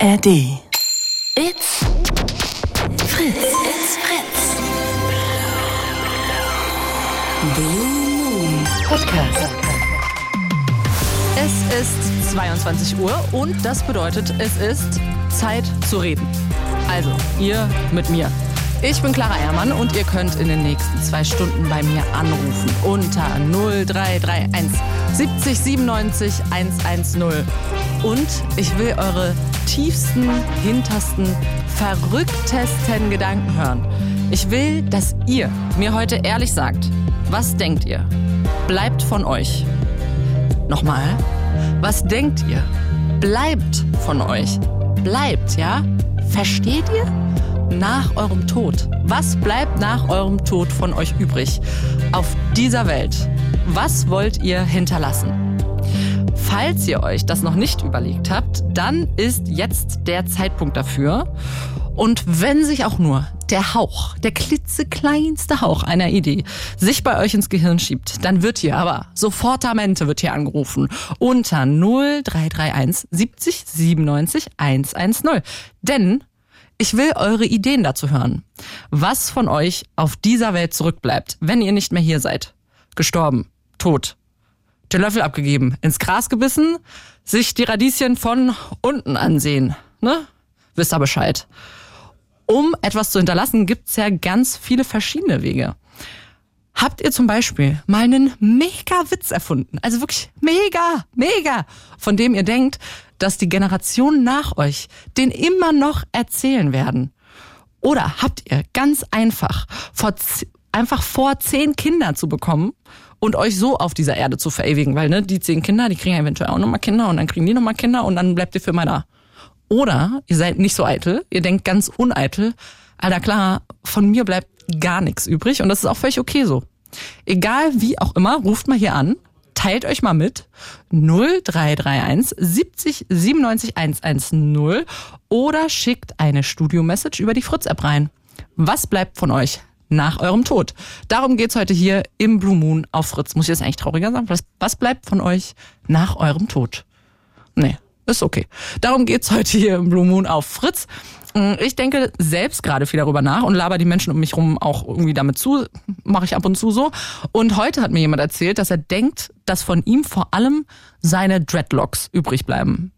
ARD. It's Fritz. It's Fritz. Blue Moon Podcast. Es ist 22 Uhr und das bedeutet, es ist Zeit zu reden. Also, ihr mit mir. Ich bin Clara Ehrmann und ihr könnt in den nächsten zwei Stunden bei mir anrufen unter 0331 70 97 110. Und ich will eure tiefsten, hintersten, verrücktesten Gedanken hören. Ich will, dass ihr mir heute ehrlich sagt, was denkt ihr? Bleibt von euch. Nochmal, was denkt ihr? Bleibt von euch. Bleibt, ja? Versteht ihr? Nach eurem Tod. Was bleibt nach eurem Tod von euch übrig? Auf dieser Welt. Was wollt ihr hinterlassen? Falls ihr euch das noch nicht überlegt habt, dann ist jetzt der Zeitpunkt dafür. Und wenn sich auch nur der Hauch, der klitzekleinste Hauch einer Idee sich bei euch ins Gehirn schiebt, dann wird hier aber sofortamente wird hier angerufen unter 0331 70 97 110. Denn ich will eure Ideen dazu hören. Was von euch auf dieser Welt zurückbleibt, wenn ihr nicht mehr hier seid. Gestorben, tot, den Löffel abgegeben, ins Gras gebissen, sich die Radieschen von unten ansehen. Ne? Wisst ihr Bescheid. Um etwas zu hinterlassen, gibt's ja ganz viele verschiedene Wege. Habt ihr zum Beispiel mal einen mega Witz erfunden? Also wirklich mega, mega, von dem ihr denkt, dass die Generationen nach euch den immer noch erzählen werden? Oder habt ihr ganz einfach vor, einfach vor, zehn Kinder zu bekommen und euch so auf dieser Erde zu verewigen? Weil ne, die zehn Kinder, die kriegen eventuell auch nochmal Kinder und dann kriegen die nochmal Kinder und dann bleibt ihr für immer da. Oder ihr seid nicht so eitel, ihr denkt ganz uneitel, Alter klar, von mir bleibt gar nichts übrig und das ist auch völlig okay so. Egal wie auch immer, ruft mal hier an, teilt euch mal mit 0331 70 97 110 oder schickt eine Studio-Message über die Fritz-App rein. Was bleibt von euch nach eurem Tod? Darum geht's heute hier im Blue Moon auf Fritz. Muss ich jetzt eigentlich trauriger sagen? Was, was bleibt von euch nach eurem Tod? Nee, ist okay. Darum geht's heute hier im Blue Moon auf Fritz. Ich denke selbst gerade viel darüber nach und laber die Menschen um mich rum auch irgendwie damit zu, mache ich ab und zu so. Und heute hat mir jemand erzählt, dass er denkt, dass von ihm vor allem seine Dreadlocks übrig bleiben.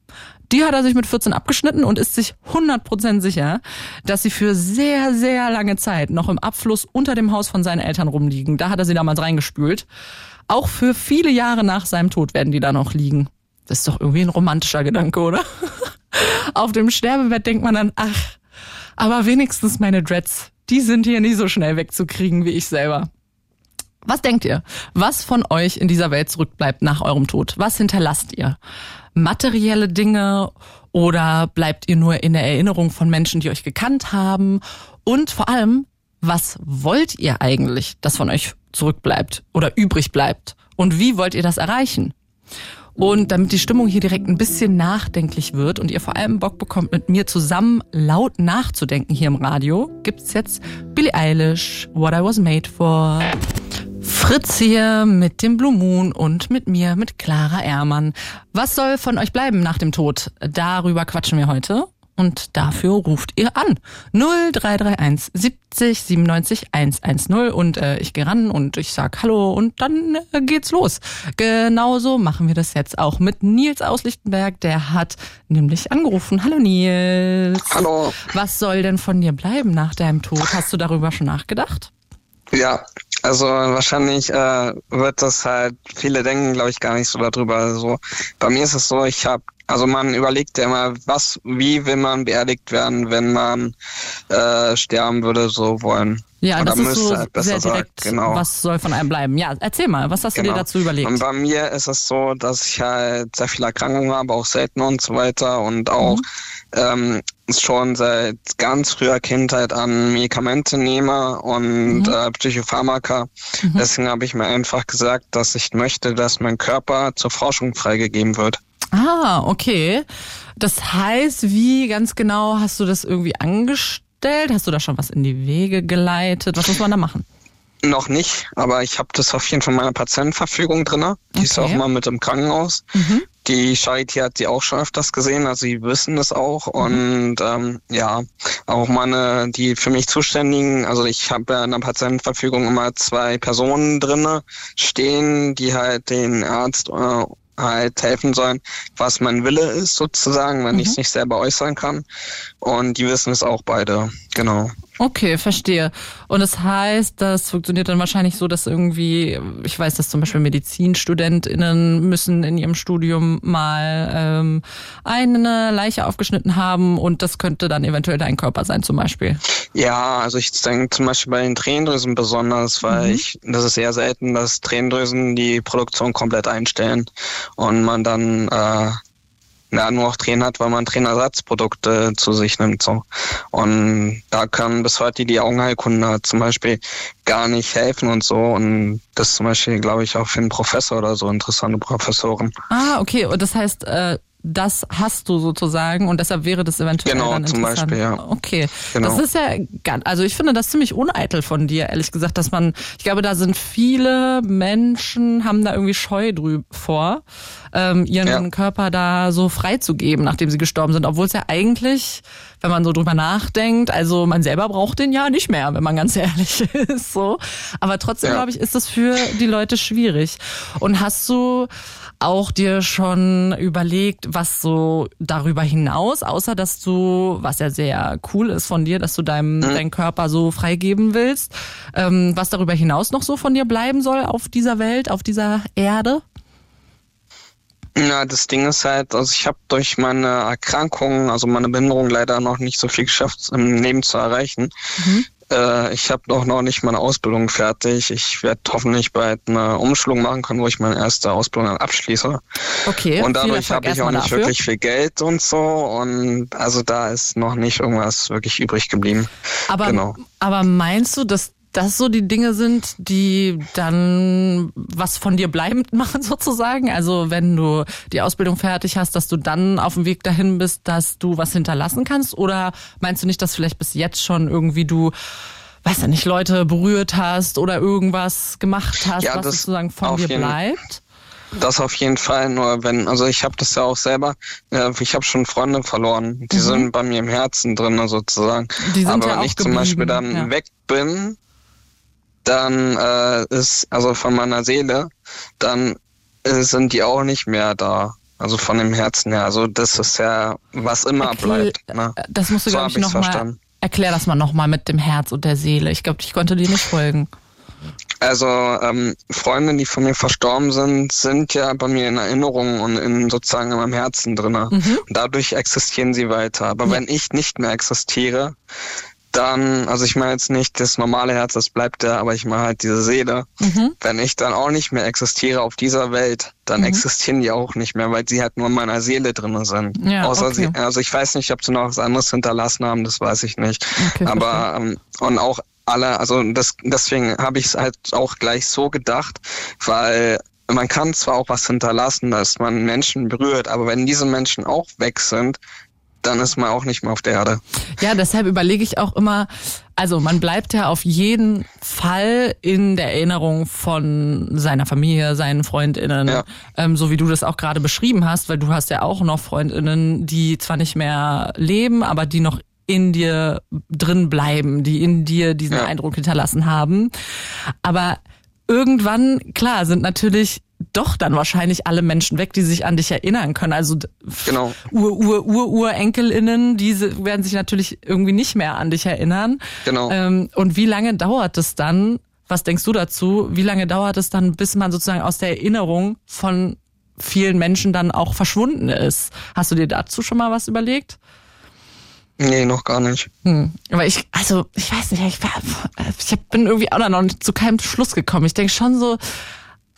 Die hat er sich mit 14 abgeschnitten und ist sich 100% sicher, dass sie für sehr, sehr lange Zeit noch im Abfluss unter dem Haus von seinen Eltern rumliegen. Da hat er sie damals reingespült. Auch für viele Jahre nach seinem Tod werden die da noch liegen. Das ist doch irgendwie ein romantischer Gedanke, oder? Auf dem Sterbebett denkt man dann, ach, aber wenigstens meine Dreads, die sind hier nie so schnell wegzukriegen wie ich selber. Was denkt ihr? Was von euch in dieser Welt zurückbleibt nach eurem Tod? Was hinterlasst ihr? Materielle Dinge oder bleibt ihr nur in der Erinnerung von Menschen, die euch gekannt haben? Und vor allem, was wollt ihr eigentlich, das von euch zurückbleibt oder übrig bleibt? Und wie wollt ihr das erreichen? Und damit die Stimmung hier direkt ein bisschen nachdenklich wird und ihr vor allem Bock bekommt, mit mir zusammen laut nachzudenken hier im Radio, gibt's jetzt Billie Eilish, What I Was Made For. Fritz hier mit dem Blue Moon und mit mir, mit Clara Ehrmann. Was soll von euch bleiben nach dem Tod? Darüber quatschen wir heute. Und dafür ruft ihr an. 0331 70 97 110 und äh, ich gehe ran und ich sag Hallo und dann äh, geht's los. Genauso machen wir das jetzt auch mit Nils aus Lichtenberg. Der hat nämlich angerufen. Hallo Nils. Hallo. Was soll denn von dir bleiben nach deinem Tod? Hast du darüber schon nachgedacht? Ja, also wahrscheinlich äh, wird das halt, viele denken, glaube ich, gar nicht so darüber. Also bei mir ist es so, ich habe also man überlegt ja immer, was, wie will man beerdigt werden, wenn man äh, sterben würde, so wollen. Ja, Oder das ist so halt sehr besser direkt, genau. was soll von einem bleiben. Ja, erzähl mal, was hast du Genau. dir dazu überlegt? Und bei mir ist es so, dass ich halt sehr viele Erkrankungen habe, auch selten und so weiter und auch Mhm. ähm, schon seit ganz früher Kindheit an Medikamente nehme und Mhm. äh, Psychopharmaka. Mhm. Deswegen habe ich mir einfach gesagt, dass ich möchte, dass mein Körper zur Forschung freigegeben wird. Ah, okay. Das heißt, wie ganz genau hast du das irgendwie angestellt? Hast du da schon was in die Wege geleitet? Was muss man da machen? noch nicht, aber ich habe das auf jeden Fall in meiner Patientenverfügung drin. Die ist Okay. auch mal mit im Krankenhaus. Mhm. Die Charité hat sie auch schon öfters gesehen, also sie wissen das auch. Mhm. Und ähm, ja, auch meine, die für mich Zuständigen, also ich habe ja in der Patientenverfügung immer zwei Personen drinne stehen, die halt den Arzt äh, halt helfen sollen, was mein Wille ist sozusagen, wenn ich Mhm. es nicht selber äußern kann. Und die wissen es auch beide, genau. Okay, verstehe. Und das heißt, das funktioniert dann wahrscheinlich so, dass irgendwie, ich weiß, dass zum Beispiel MedizinstudentInnen müssen in ihrem Studium mal ähm, eine Leiche aufgeschnitten haben und das könnte dann eventuell dein Körper sein zum Beispiel. Ja, also ich denke zum Beispiel bei den Tränendrüsen besonders, weil Mhm. ich, das ist sehr selten, dass Tränendrüsen die Produktion komplett einstellen und man dann äh, ja, nur noch Tränen hat, weil man Tränenersatzprodukte zu sich nimmt. So. Und da kann bis heute die Augenheilkunde zum Beispiel gar nicht helfen und so. Und das ist zum Beispiel, glaube ich, auch für einen Professor oder so interessante Professoren. Ah, okay. Und das heißt, äh, das hast du sozusagen und deshalb wäre das eventuell Genau, dann zum. Beispiel, ja. Okay. Genau. Das ist ja also ich finde das ziemlich uneitel von dir, ehrlich gesagt, dass man, ich glaube, da sind viele Menschen, haben da irgendwie Scheu drüber vor, ähm, ihren Ja. Körper da so freizugeben, nachdem sie gestorben sind, obwohl es ja eigentlich, wenn man so drüber nachdenkt, also man selber braucht den ja nicht mehr, wenn man ganz ehrlich ist, so. Aber trotzdem, Ja. glaube ich, ist das für die Leute schwierig. Und hast du auch dir schon überlegt, was so darüber hinaus, außer dass du, was ja sehr cool ist von dir, dass du deinem deinen Körper so freigeben willst, ähm, was darüber hinaus noch so von dir bleiben soll auf dieser Welt, auf dieser Erde? Ja, das Ding ist halt, also ich habe durch meine Erkrankung, also meine Behinderung leider noch nicht so viel geschafft im Leben zu erreichen. Äh, ich habe auch noch nicht meine Ausbildung fertig. Ich werde hoffentlich bald eine Umschulung machen können, wo ich meine erste Ausbildung dann abschließe. Okay. und dadurch habe ich auch nicht dafür. wirklich viel Geld und so. Und also da ist noch nicht irgendwas wirklich übrig geblieben. Aber, Genau. aber meinst du, dass das so die Dinge sind, die dann was von dir bleibend machen sozusagen? Also wenn du die Ausbildung fertig hast, dass du dann auf dem Weg dahin bist, dass du was hinterlassen kannst? Oder meinst du nicht, dass vielleicht bis jetzt schon irgendwie du, weiß ja nicht, Leute berührt hast oder irgendwas gemacht hast, Ja, was sozusagen von dir bleibt? Das auf jeden Fall, nur wenn, also ich habe das ja auch selber, äh, ich habe schon Freunde verloren, die sind bei mir im Herzen drin sozusagen. Mhm. Die sind Aber ja wenn ich zum Beispiel dann ja. weg bin, dann äh, ist, also von meiner Seele, dann äh, sind die auch nicht mehr da. Also von dem Herzen her. Also das ist ja, was immer Erklär- bleibt. Ne? äh, Das musst du, So glaube ich, nochmal. Erklär das mal nochmal mit dem Herz und der Seele. Ich glaube, ich konnte dir nicht folgen. Also ähm, Freunde, die von mir verstorben sind, sind ja bei mir in Erinnerung und in sozusagen in meinem Herzen drinne. Mhm. Und dadurch existieren sie weiter. Aber wenn ich nicht mehr existiere, dann, also ich meine jetzt nicht das normale Herz, das bleibt ja, aber ich meine halt diese Seele. Mhm. Wenn ich dann auch nicht mehr existiere auf dieser Welt, dann existieren die auch nicht mehr, weil sie halt nur in meiner Seele drinne sind. Ja, Außer okay. sie, also ich weiß nicht, ob sie noch was anderes hinterlassen haben, das weiß ich nicht. Okay, aber ähm, und auch alle, also das, deswegen habe ich es halt auch gleich so gedacht, weil man kann zwar auch was hinterlassen, dass man Menschen berührt, aber wenn diese Menschen auch weg sind, dann ist man auch nicht mehr auf der Erde. Ja, deshalb überlege ich auch immer, also man bleibt ja auf jeden Fall in der Erinnerung von seiner Familie, seinen Freundinnen, Ja. ähm, so wie du das auch gerade beschrieben hast, weil du hast ja auch noch Freundinnen, die zwar nicht mehr leben, aber die noch in dir drin bleiben, die in dir diesen Ja. Eindruck hinterlassen haben. Aber irgendwann, klar, sind natürlich doch dann wahrscheinlich alle Menschen weg, die sich an dich erinnern können. Also Genau. Ur, Ur, Ur, Urenkelinnen, diese werden sich natürlich irgendwie nicht mehr an dich erinnern. Genau. Ähm, und wie lange dauert es dann? Was denkst du dazu? Wie lange dauert es dann, bis man sozusagen aus der Erinnerung von vielen Menschen dann auch verschwunden ist? Hast du dir dazu schon mal was überlegt? Nee, noch gar nicht. Hm. Aber ich, also, ich weiß nicht, ich, war- ich bin irgendwie auch noch nicht zu keinem Schluss gekommen. Ich denke schon so,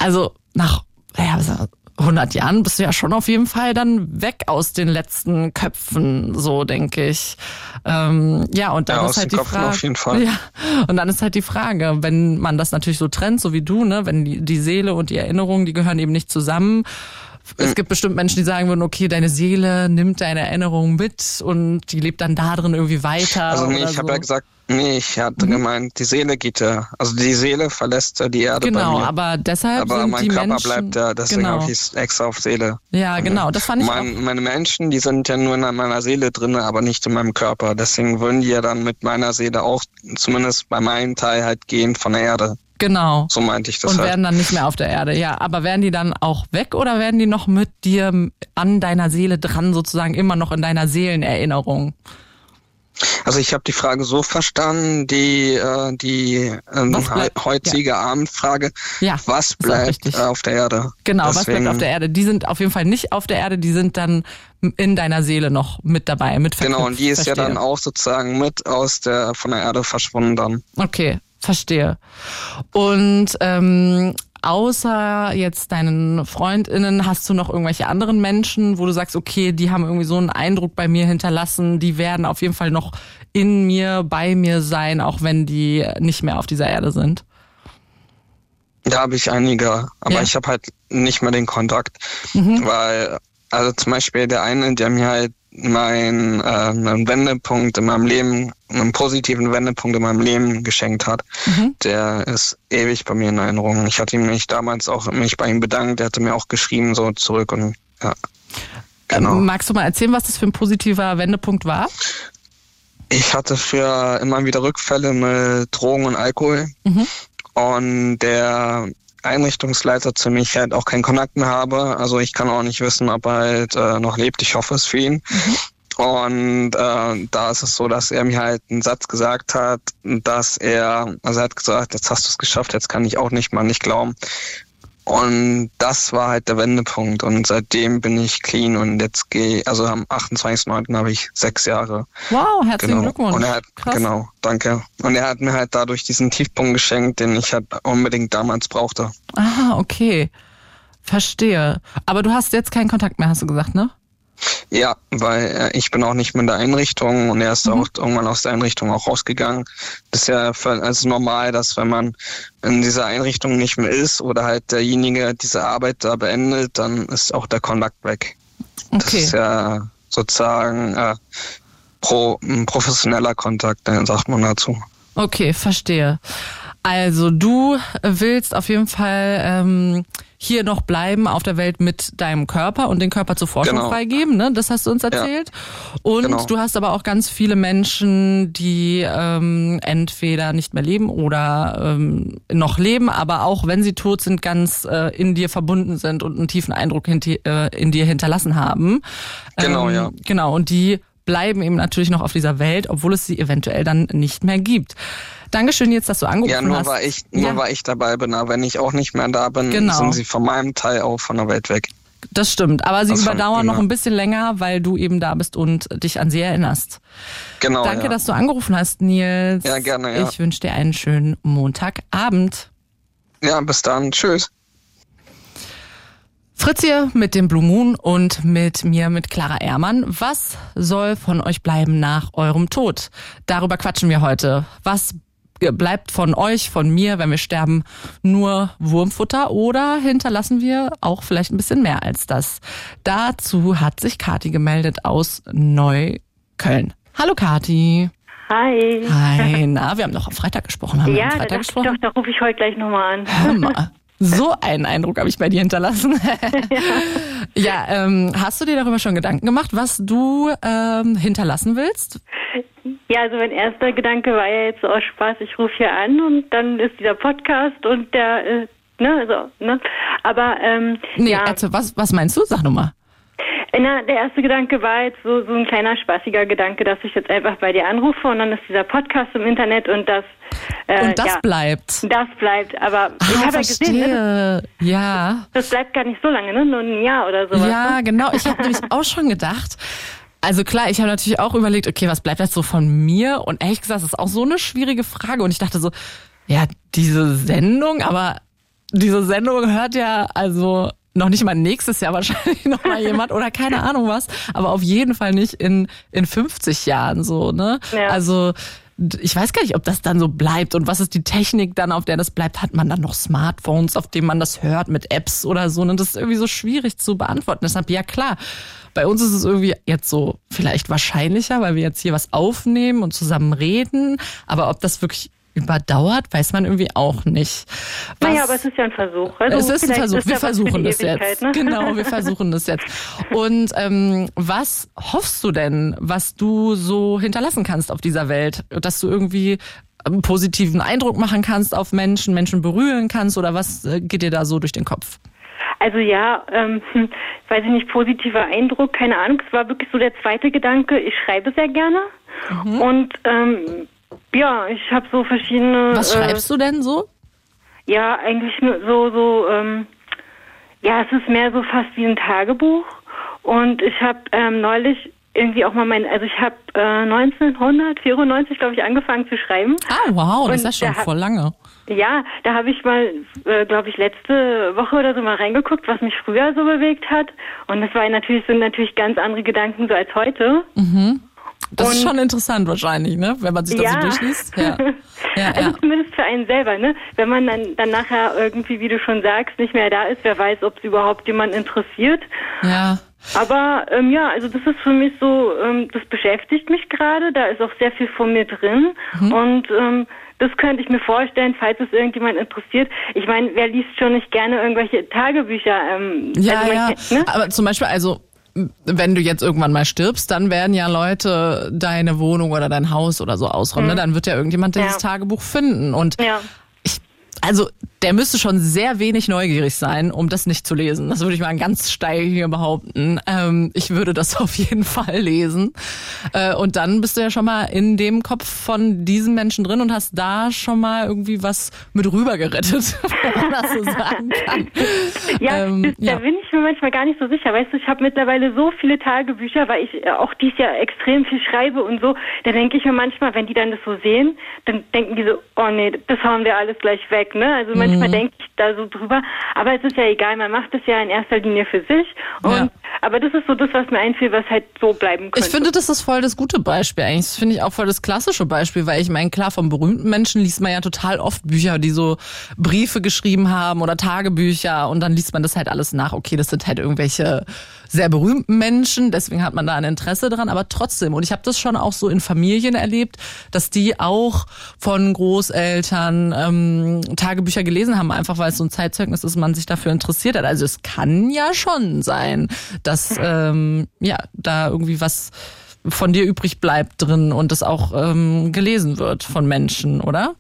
also nach ja, also 100 Jahren bist du ja schon auf jeden Fall dann weg aus den letzten Köpfen, so denke ich. Ähm, ja, und dann Ja, ist halt die Köpfen Frage. Ja, und dann ist halt die Frage, wenn man das natürlich so trennt, so wie du, ne, wenn die, die Seele und die Erinnerung, die gehören eben nicht zusammen. Es gibt bestimmt Menschen, die sagen würden, okay, deine Seele nimmt deine Erinnerung mit und die lebt dann da drin irgendwie weiter. Also nee, ich habe so. ja gesagt, Nee, ich hatte Mhm. gemeint, die Seele geht ja, also die Seele verlässt ja die Erde bei Genau, aber deshalb aber sind mein die Körper Menschen, bleibt ja, deswegen genau. habe ich extra auf Seele. Ja, genau, das fand ich auch. Mein, meine Menschen, die sind ja nur in meiner Seele drin, aber nicht in meinem Körper. Deswegen würden die ja dann mit meiner Seele auch zumindest bei meinem Teil halt gehen von der Erde. Genau. So meinte ich das Und halt. werden dann nicht mehr auf der Erde. Ja, aber werden die dann auch weg oder werden die noch mit dir an deiner Seele dran, sozusagen immer noch in deiner Seelenerinnerung? Also ich habe die Frage so verstanden, die äh, die ähm, Was heutige Abendfrage, Ja, was bleibt auf der Erde? Genau, was Deswegen- bleibt auf der Erde? Die sind auf jeden Fall nicht auf der Erde, die sind dann in deiner Seele noch mit dabei, mit Genau, verknüpft. und die ist ja Verstehe. dann auch sozusagen mit aus der von der Erde verschwunden dann. Okay, verstehe. Und ähm, außer jetzt deinen FreundInnen, hast du noch irgendwelche anderen Menschen, wo du sagst, okay, die haben irgendwie so einen Eindruck bei mir hinterlassen, die werden auf jeden Fall noch in mir, bei mir sein, auch wenn die nicht mehr auf dieser Erde sind? Da habe ich einige, aber Ja. ich habe halt nicht mehr den Kontakt, Mhm. weil also zum Beispiel der eine, der mir halt mein äh, einen Wendepunkt in meinem Leben, einen positiven Wendepunkt in meinem Leben geschenkt hat, Mhm. der ist ewig bei mir in Erinnerung. Ich hatte mich damals auch mich bei ihm bedankt, der hatte mir auch geschrieben so zurück und ja. Genau. Ähm, magst du mal erzählen, was das für ein positiver Wendepunkt war? Ich hatte für immer wieder Rückfälle mit Drogen und Alkohol. Mhm. Und der Einrichtungsleiter zu mich halt auch keinen Kontakt mehr habe. Also ich kann auch nicht wissen, ob er halt äh, noch lebt. Ich hoffe es für ihn. Und äh, da ist es so, dass er mir halt einen Satz gesagt hat, dass er, also er hat gesagt, jetzt hast du es geschafft, jetzt kann ich auch nicht mal nicht glauben. Und das war halt der Wendepunkt. Und seitdem bin ich clean und jetzt gehe, also am 28.09. habe ich sechs Jahre. Wow, herzlichen Genau. Glückwunsch. Und er hat, Krass. genau, danke. Und er hat mir halt dadurch diesen Tiefpunkt geschenkt, den ich halt unbedingt damals brauchte. Ah, okay. Verstehe. Aber du hast jetzt keinen Kontakt mehr, hast du gesagt, ne? Ja, weil äh, ich bin auch nicht mehr in der Einrichtung und er ist Mhm. auch irgendwann aus der Einrichtung auch rausgegangen. Das ist ja also normal, dass wenn man in dieser Einrichtung nicht mehr ist oder halt derjenige diese Arbeit da beendet, dann ist auch der Kontakt weg. Das Okay. ist ja sozusagen äh, pro, ein professioneller Kontakt, äh, sagt man dazu. Okay, verstehe. Also du willst auf jeden Fall ähm, hier noch bleiben auf der Welt mit deinem Körper und den Körper zur Forschung Genau. freigeben, ne? Das hast du uns erzählt. Und Genau. du hast aber auch ganz viele Menschen, die ähm, entweder nicht mehr leben oder ähm, noch leben, aber auch wenn sie tot sind, ganz äh, in dir verbunden sind und einen tiefen Eindruck äh, in dir hinterlassen haben. Genau, ähm, ja. Genau, und die bleiben eben natürlich noch auf dieser Welt, obwohl es sie eventuell dann nicht mehr gibt. Dankeschön jetzt, dass du angerufen Ja, nur hast. weil ich, nur Ja. weil ich dabei bin, aber wenn ich auch nicht mehr da bin, Genau. sind sie von meinem Teil auch von der Welt weg. Das stimmt, aber sie Das überdauern noch genau. ein bisschen länger, weil du eben da bist und dich an sie erinnerst. Genau. Danke, ja. dass du angerufen hast, Nils. Ja, gerne, ja. Ich wünsche dir einen schönen Montagabend. ja, bis dann. Tschüss. Fritz hier mit dem Blue Moon und mit mir, mit Clara Ehrmann. Was soll von euch bleiben nach eurem Tod? Darüber quatschen wir heute. Was bleibt von euch, von mir, wenn wir sterben, nur Wurmfutter oder hinterlassen wir auch vielleicht ein bisschen mehr als das? Dazu hat sich Kati gemeldet aus Neukölln. Hallo Kati. Hi. Hi, na, wir haben noch am Freitag gesprochen. Haben wir Ja, am da Freitag dachte ich gesprochen? doch, da rufe ich heute gleich nochmal an. Hör mal. So einen Eindruck habe ich bei dir hinterlassen. ja, ähm, hast du dir darüber schon Gedanken gemacht, was du ähm, hinterlassen willst? Ja, also mein erster Gedanke war ja jetzt so aus Spaß, ich rufe hier an und dann ist dieser Podcast und der, äh, ne, so, ne. Aber, ähm, Nee, ja, also, was, was meinst du? Sag nochmal. Na, der erste Gedanke war jetzt so, so ein kleiner spaßiger Gedanke, dass ich jetzt einfach bei dir anrufe und dann ist dieser Podcast im Internet und das, äh, Und das ja, bleibt. das bleibt. Aber ich Ah, habe ja gesehen, ne. Ja. das bleibt gar nicht so lange, ne, nur ein Jahr oder sowas. Ja, ne? genau. Ich habe nämlich auch schon gedacht. Also klar, ich habe natürlich auch überlegt, okay, was bleibt jetzt so von mir? Und ehrlich gesagt, das ist auch so eine schwierige Frage. Und ich dachte so, ja, diese Sendung, aber diese Sendung hört ja also noch nicht mal nächstes Jahr wahrscheinlich noch mal jemand oder keine Ahnung was, aber auf jeden Fall nicht in in 50 Jahren so, ne? Ja. Also ich weiß gar nicht, ob das dann so bleibt und was ist die Technik dann, auf der das bleibt. Hat man dann noch Smartphones, auf denen man das hört mit Apps oder so? Und das ist irgendwie so schwierig zu beantworten. Deshalb, ja klar, bei uns ist es irgendwie jetzt so vielleicht wahrscheinlicher, weil wir jetzt hier was aufnehmen und zusammen reden. Aber ob das wirklich überdauert, weiß man irgendwie auch nicht. Was, naja, aber es ist ja ein Versuch. Also es ist ein Versuch. Ist wir versuchen das jetzt. Ne? Genau, wir versuchen das jetzt. Und ähm, was hoffst du denn, was du so hinterlassen kannst auf dieser Welt, dass du irgendwie einen positiven Eindruck machen kannst auf Menschen, Menschen berühren kannst oder was äh, geht dir da so durch den Kopf? Also ja, ähm, weiß ich nicht, positiver Eindruck, keine Ahnung. Es war wirklich so der zweite Gedanke. Ich schreibe sehr gerne mhm. und ähm, ja, ich habe so verschiedene. Was äh, schreibst äh, du denn so? Ja, eigentlich nur so, so, ähm, ja, es ist mehr so fast wie ein Tagebuch. Und ich habe ähm, neulich irgendwie auch mal mein, also ich habe äh, 1994, glaube ich, angefangen zu schreiben. Ah, wow, das ist ja schon voll lange. Ja, da habe ich mal, äh, glaube ich, letzte Woche oder so mal reingeguckt, was mich früher so bewegt hat. Und das war natürlich, sind natürlich ganz andere Gedanken so als heute. Mhm. Das und ist schon interessant wahrscheinlich, ne? Wenn man sich das ja. so durchliest. Ja. ja also ja. zumindest für einen selber, ne? Wenn man dann, dann nachher irgendwie, wie du schon sagst, nicht mehr da ist, wer weiß, ob es überhaupt jemand interessiert. Ja. Aber ähm, ja, also das ist für mich so, ähm, das beschäftigt mich gerade, da ist auch sehr viel von mir drin. Mhm. Und ähm, das könnte ich mir vorstellen, falls es irgendjemand interessiert. Ich meine, wer liest schon nicht gerne irgendwelche Tagebücher? Ähm, ja, also ja. Kennt, ne? Aber zum Beispiel, also wenn du jetzt irgendwann mal stirbst, dann werden ja Leute deine Wohnung oder dein Haus oder so ausräumen. Ne? Mhm. Dann wird ja irgendjemand dieses ja. Tagebuch finden. Und ja. Also der müsste schon sehr wenig neugierig sein, um das nicht zu lesen. Das würde ich mal ganz steil hier behaupten. Ähm, ich würde das auf jeden Fall lesen. Äh, und dann bist du ja schon mal in dem Kopf von diesen Menschen drin und hast da schon mal irgendwie was mit rüber gerettet, wenn man das so sagen kann. Ja, ähm, das, ja, da bin ich mir manchmal gar nicht so sicher. Weißt du, ich habe mittlerweile so viele Tagebücher, weil ich auch dies Jahr extrem viel schreibe und so. Da denke ich mir manchmal, wenn die dann das so sehen, dann denken die so, oh nee, das hauen wir alles gleich weg. Ne? Also manchmal manchmal mhm. denke ich da so drüber. Aber es ist ja egal, man macht es ja in erster Linie für sich. Und, ja. Aber das ist so das, was mir einfiel, was halt so bleiben könnte. Ich finde, das ist voll das gute Beispiel eigentlich. Das finde ich auch voll das klassische Beispiel, weil ich meine, klar, von berühmten Menschen liest man ja total oft Bücher, die so Briefe geschrieben haben oder Tagebücher und dann liest man das halt alles nach. Okay, das sind halt irgendwelche sehr berühmten Menschen, deswegen hat man da ein Interesse dran, aber trotzdem. Und ich habe das schon auch so in Familien erlebt, dass die auch von Großeltern ähm, Tagebücher gelesen haben, einfach weil es so ein Zeitzeugnis ist, man sich dafür interessiert hat. Also es kann ja schon sein, dass ähm, ja da irgendwie was von dir übrig bleibt drin und das auch ähm, gelesen wird von Menschen, oder?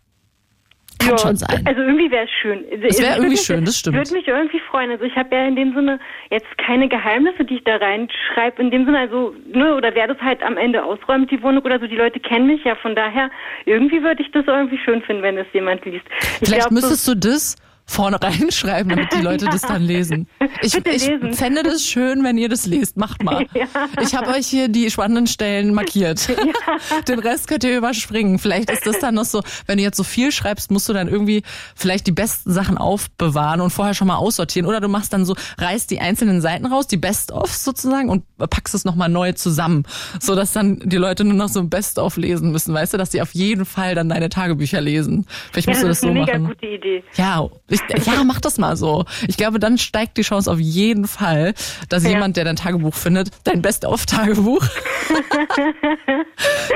Kann ja, schon sein. Also irgendwie wäre es schön. Es wäre irgendwie schön, das stimmt. Ich würde mich irgendwie freuen. Also ich habe ja in dem Sinne jetzt keine Geheimnisse, die ich da reinschreibe. In dem Sinne, also, ne, oder wer das halt am Ende ausräumt, die Wohnung oder so, die Leute kennen mich ja. Von daher, irgendwie würde ich das irgendwie schön finden, wenn es jemand liest. Ich Vielleicht glaub, müsstest du das vorne reinschreiben, damit die Leute ja. das dann lesen. Ich, ich lesen. fände das schön, wenn ihr das lest. Macht mal. Ja. Ich habe euch hier die spannenden Stellen markiert. Ja. Den Rest könnt ihr überspringen. Vielleicht ist das dann noch so, wenn du jetzt so viel schreibst, musst du dann irgendwie vielleicht die besten Sachen aufbewahren und vorher schon mal aussortieren. Oder du machst dann so, reißt die einzelnen Seiten raus, die Best-of sozusagen und packst es nochmal neu zusammen. So dass dann die Leute nur noch so ein Best-of lesen müssen. Weißt du, dass die auf jeden Fall dann deine Tagebücher lesen. Vielleicht musst du das, das so machen. Das ist eine mega gute Idee. Ja, ich, ja, mach das mal so. Ich glaube, dann steigt die Chance auf jeden Fall, dass ja. jemand, der dein Tagebuch findet, dein Best-of-Tagebuch,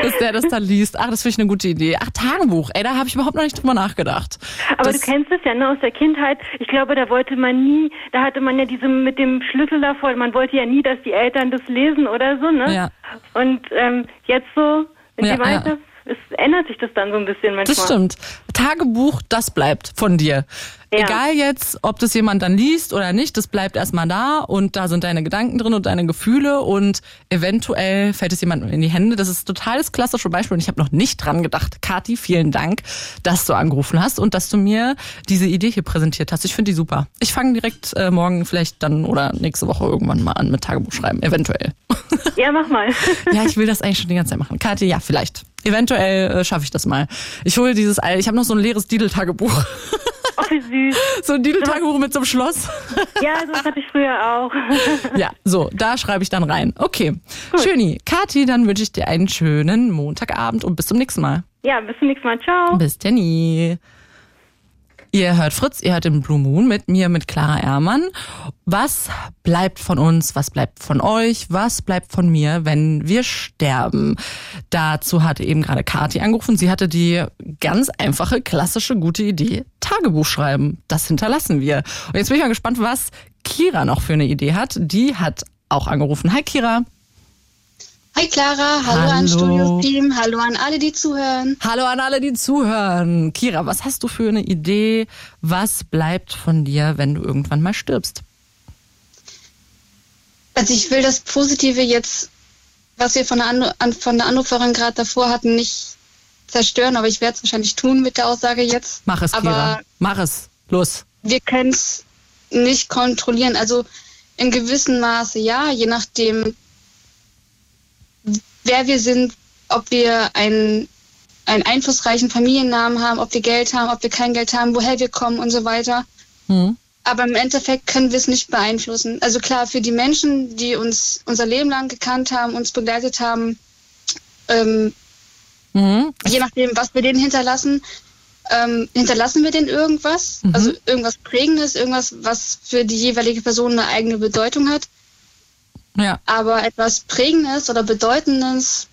dass der das dann liest. Ach, das finde ich eine gute Idee. Ach, Tagebuch. Ey, da habe ich überhaupt noch nicht drüber nachgedacht. Aber das, du kennst es ja ne, aus der Kindheit. Ich glaube, da wollte man nie, da hatte man ja diese mit dem Schlüssel davor, man wollte ja nie, dass die Eltern das lesen oder so, ne? Ja. Und ähm, jetzt so, in ja, Alter, ja es ändert sich das dann so ein bisschen manchmal. Das stimmt. Tagebuch, das bleibt von dir. Ja. Egal jetzt, ob das jemand dann liest oder nicht, das bleibt erstmal da und da sind deine Gedanken drin und deine Gefühle und eventuell fällt es jemandem in die Hände. Das ist total das klassische Beispiel und ich habe noch nicht dran gedacht. Kathi, vielen Dank, dass du angerufen hast und dass du mir diese Idee hier präsentiert hast. Ich finde die super. Ich fange direkt äh, morgen vielleicht dann oder nächste Woche irgendwann mal an mit Tagebuch schreiben, eventuell. Ja, mach mal. ja, ich will das eigentlich schon die ganze Zeit machen. Kathi, ja, vielleicht. Eventuell äh, schaffe ich das mal. Ich hole dieses, ich habe noch so ein leeres Didel-Tagebuch. Ach, wie süß. So ein Didel-Tagebuch mit so einem Schloss. Ja, so hatte ich früher auch. Ja, so, da schreibe ich dann rein. Okay. Gut. Schöni, Kathi, dann wünsche ich dir einen schönen Montagabend und bis zum nächsten Mal. Ja, bis zum nächsten Mal. Ciao. Bis Tenny. Ihr hört Fritz, ihr hört den Blue Moon mit mir, mit Clara Ehrmann. Was bleibt von uns? Was bleibt von euch? Was bleibt von mir, wenn wir sterben? Dazu hat eben gerade Kati angerufen. Sie hatte die ganz einfache, klassische, gute Idee. Tagebuch schreiben. Das hinterlassen wir. Und jetzt bin ich mal gespannt, was Kira noch für eine Idee hat. Die hat auch angerufen. Hi Kira. Hi Clara, hallo, hallo. an Studio-Team, hallo an alle, die zuhören. Hallo an alle, die zuhören. Kira, was hast du für eine Idee? Was bleibt von dir, wenn du irgendwann mal stirbst? Also ich will das Positive jetzt, was wir von der, An von der Anruferin gerade davor hatten, nicht zerstören, aber ich werde es wahrscheinlich tun mit der Aussage jetzt. Mach es, Kira. Aber Mach es. Los. Wir können es nicht kontrollieren. Also in gewissem Maße ja, je nachdem, wer wir sind, ob wir einen, einen einflussreichen Familiennamen haben, ob wir Geld haben, ob wir kein Geld haben, woher wir kommen und so weiter. Mhm. Aber im Endeffekt können wir es nicht beeinflussen. Also klar, für die Menschen, die uns unser Leben lang gekannt haben, uns begleitet haben, ähm, mhm. je nachdem, was wir denen hinterlassen, ähm, hinterlassen wir denen irgendwas, mhm. also irgendwas Prägendes, irgendwas, was für die jeweilige Person eine eigene Bedeutung hat. Ja. Aber etwas Prägendes oder Bedeutendes,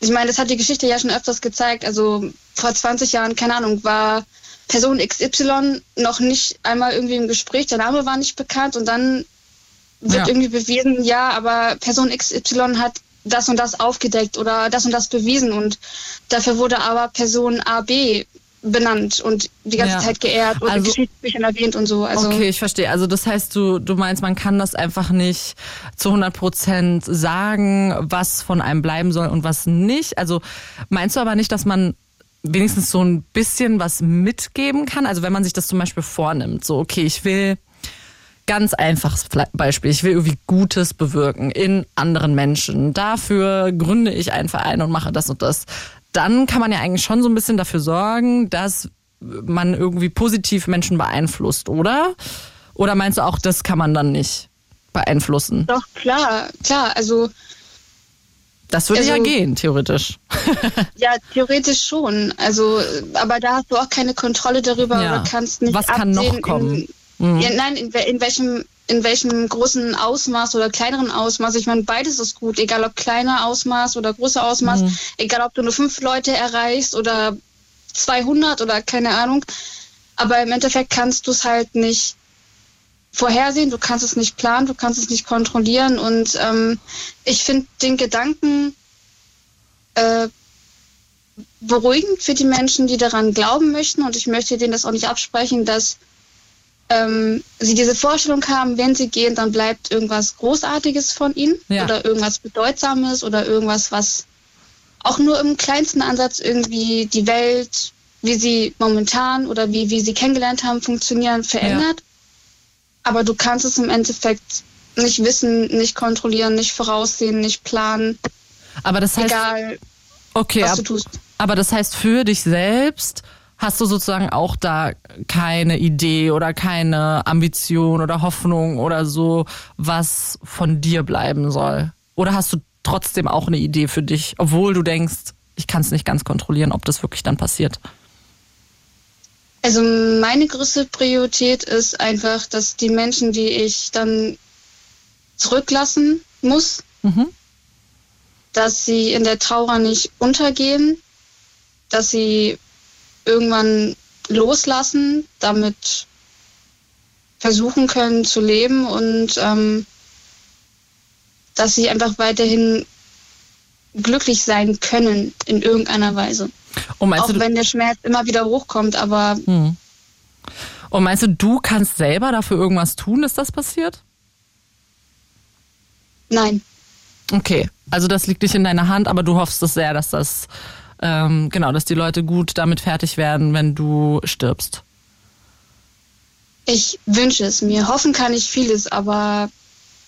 ich meine, das hat die Geschichte ja schon öfters gezeigt. Also vor 20 Jahren, keine Ahnung, war Person XY noch nicht einmal irgendwie im Gespräch, der Name war nicht bekannt und dann wird ja. irgendwie bewiesen, ja, aber Person XY hat das und das aufgedeckt oder das und das bewiesen und dafür wurde aber Person AB benannt und die ganze ja. Zeit geehrt und also, in Geschichtsbüchern erwähnt und so. Also okay, ich verstehe. Also das heißt, du, du meinst, man kann das einfach nicht zu 100 Prozent sagen, was von einem bleiben soll und was nicht. Also meinst du aber nicht, dass man wenigstens so ein bisschen was mitgeben kann? Also wenn man sich das zum Beispiel vornimmt, so okay, ich will ganz einfaches Beispiel. Ich will irgendwie Gutes bewirken in anderen Menschen. Dafür gründe ich einen Verein und mache das und das dann kann man ja eigentlich schon so ein bisschen dafür sorgen, dass man irgendwie positiv Menschen beeinflusst, oder? Oder meinst du auch, das kann man dann nicht beeinflussen? Doch, klar, klar. Also. Das würde also, ja gehen, theoretisch. ja, theoretisch schon. Also, aber da hast du auch keine Kontrolle darüber ja. oder kannst nicht. Was kann noch kommen? In, mhm. ja, nein, in, in welchem in welchem großen Ausmaß oder kleineren Ausmaß. Ich meine, beides ist gut, egal ob kleiner Ausmaß oder großer Ausmaß, mhm. egal ob du nur fünf Leute erreichst oder 200 oder keine Ahnung. Aber im Endeffekt kannst du es halt nicht vorhersehen, du kannst es nicht planen, du kannst es nicht kontrollieren. Und ähm, ich finde den Gedanken äh, beruhigend für die Menschen, die daran glauben möchten. Und ich möchte denen das auch nicht absprechen, dass ähm, sie diese Vorstellung haben, wenn sie gehen, dann bleibt irgendwas Großartiges von ihnen ja. oder irgendwas Bedeutsames oder irgendwas, was auch nur im kleinsten Ansatz irgendwie die Welt, wie sie momentan oder wie, wie sie kennengelernt haben, funktionieren, verändert. Ja. Aber du kannst es im Endeffekt nicht wissen, nicht kontrollieren, nicht voraussehen, nicht planen. Aber das heißt, egal, okay, was ab, du tust. Aber das heißt für dich selbst, Hast du sozusagen auch da keine Idee oder keine Ambition oder Hoffnung oder so, was von dir bleiben soll? Oder hast du trotzdem auch eine Idee für dich, obwohl du denkst, ich kann es nicht ganz kontrollieren, ob das wirklich dann passiert? Also meine größte Priorität ist einfach, dass die Menschen, die ich dann zurücklassen muss, mhm. dass sie in der Trauer nicht untergehen, dass sie irgendwann loslassen, damit versuchen können zu leben und ähm, dass sie einfach weiterhin glücklich sein können in irgendeiner Weise. Auch wenn der Schmerz immer wieder hochkommt, aber. Hm. Und meinst du, du kannst selber dafür irgendwas tun, dass das passiert? Nein. Okay, also das liegt nicht in deiner Hand, aber du hoffst es sehr, dass das ähm, genau, dass die Leute gut damit fertig werden, wenn du stirbst? Ich wünsche es mir. Hoffen kann ich vieles, aber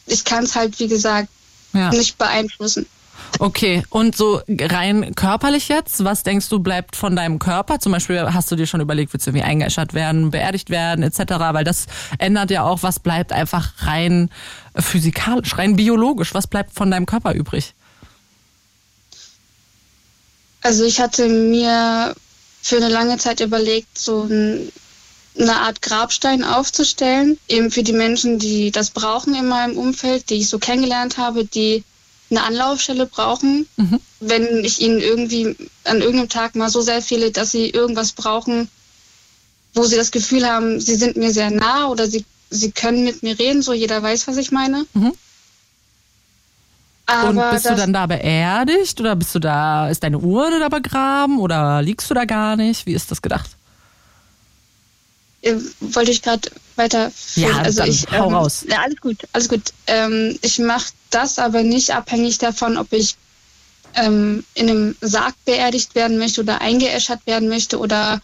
ich kann es halt, wie gesagt, ja. nicht beeinflussen. Okay, und so rein körperlich jetzt, was denkst du bleibt von deinem Körper? Zum Beispiel hast du dir schon überlegt, willst du irgendwie eingeäschert werden, beerdigt werden, etc., weil das ändert ja auch, was bleibt einfach rein physikalisch, rein biologisch, was bleibt von deinem Körper übrig? Also ich hatte mir für eine lange Zeit überlegt, so ein, eine Art Grabstein aufzustellen, eben für die Menschen, die das brauchen in meinem Umfeld, die ich so kennengelernt habe, die eine Anlaufstelle brauchen, mhm. wenn ich ihnen irgendwie an irgendeinem Tag mal so sehr fehle, dass sie irgendwas brauchen, wo sie das Gefühl haben, sie sind mir sehr nah oder sie, sie können mit mir reden, so jeder weiß, was ich meine. Mhm. Aber und bist du dann da beerdigt oder bist du da, ist deine Urne da begraben oder liegst du da gar nicht? Wie ist das gedacht? Äh, wollte ich gerade weiter. Ja, also ich hau ähm, raus. Ja, alles gut, alles gut. Ähm, ich mache das aber nicht abhängig davon, ob ich ähm, in einem Sarg beerdigt werden möchte oder eingeäschert werden möchte oder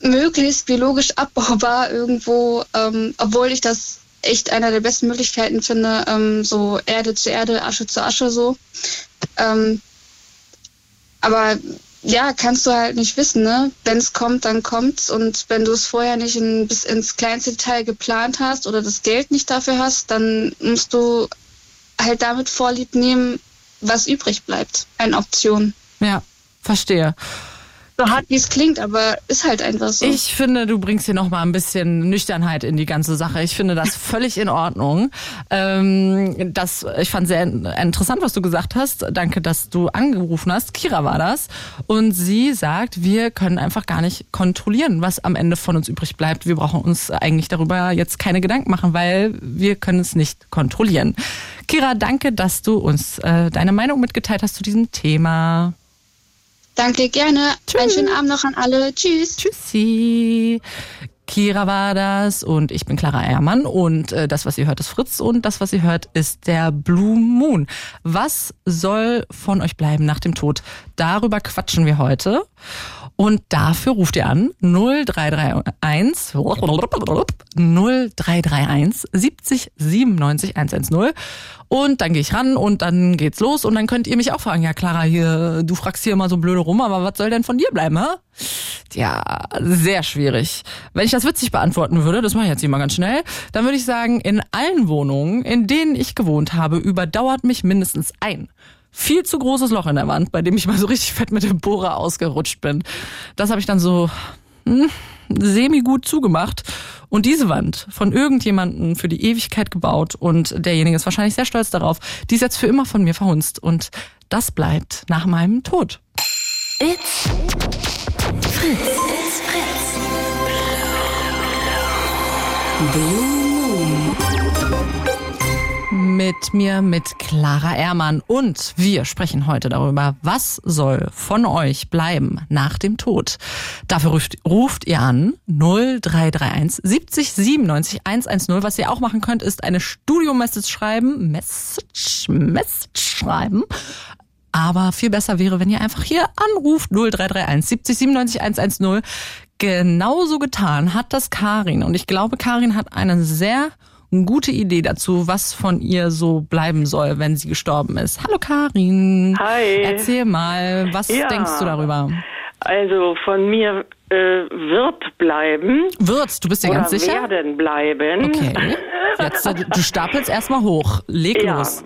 möglichst biologisch abbaubar irgendwo, ähm, obwohl ich das echt einer der besten Möglichkeiten finde, ähm, so Erde zu Erde, Asche zu Asche so. Ähm, aber ja, kannst du halt nicht wissen, ne? Wenn es kommt, dann kommt's. Und wenn du es vorher nicht in, bis ins kleinste Detail geplant hast oder das Geld nicht dafür hast, dann musst du halt damit Vorlieb nehmen, was übrig bleibt. Eine Option. Ja, verstehe so hart wie es klingt, aber ist halt einfach so. Ich finde, du bringst hier nochmal ein bisschen Nüchternheit in die ganze Sache. Ich finde das völlig in Ordnung. Ähm, das, ich fand sehr interessant, was du gesagt hast. Danke, dass du angerufen hast. Kira war das. Und sie sagt, wir können einfach gar nicht kontrollieren, was am Ende von uns übrig bleibt. Wir brauchen uns eigentlich darüber jetzt keine Gedanken machen, weil wir können es nicht kontrollieren. Kira, danke, dass du uns äh, deine Meinung mitgeteilt hast zu diesem Thema. Danke, gerne. Tschüss. Einen schönen Abend noch an alle. Tschüss. Tschüssi. Kira war das und ich bin Clara Ehrmann und äh, das, was ihr hört, ist Fritz und das, was ihr hört, ist der Blue Moon. Was soll von euch bleiben nach dem Tod? Darüber quatschen wir heute. Und dafür ruft ihr an 0331 0331 70 97 110. Und dann gehe ich ran und dann geht's los und dann könnt ihr mich auch fragen, ja Clara, hier, du fragst hier immer so blöde rum, aber was soll denn von dir bleiben, hä? Ja, sehr schwierig. Wenn ich das witzig beantworten würde, das mache ich jetzt hier mal ganz schnell, dann würde ich sagen, in allen Wohnungen, in denen ich gewohnt habe, überdauert mich mindestens ein viel zu großes Loch in der Wand, bei dem ich mal so richtig fett mit dem Bohrer ausgerutscht bin. Das habe ich dann so hm, semi gut zugemacht. Und diese Wand von irgendjemanden für die Ewigkeit gebaut und derjenige ist wahrscheinlich sehr stolz darauf, die ist jetzt für immer von mir verhunzt und das bleibt nach meinem Tod. It's Fritz. It's Fritz. Blue mit mir, mit Clara Ehrmann. Und wir sprechen heute darüber, was soll von euch bleiben nach dem Tod. Dafür ruft, ruft ihr an 0331 70 97 110. Was ihr auch machen könnt, ist eine Studio-Message schreiben. Message, Message schreiben. Aber viel besser wäre, wenn ihr einfach hier anruft 0331 70 97 110. Genauso getan hat das Karin. Und ich glaube, Karin hat eine sehr eine gute Idee dazu, was von ihr so bleiben soll, wenn sie gestorben ist. Hallo Karin. Hi. Erzähl mal, was ja. denkst du darüber? Also von mir äh, wird bleiben. Wird, du bist dir ganz sicher? werden bleiben. Okay. Jetzt, äh, du stapelst erstmal hoch. Leg ja. los.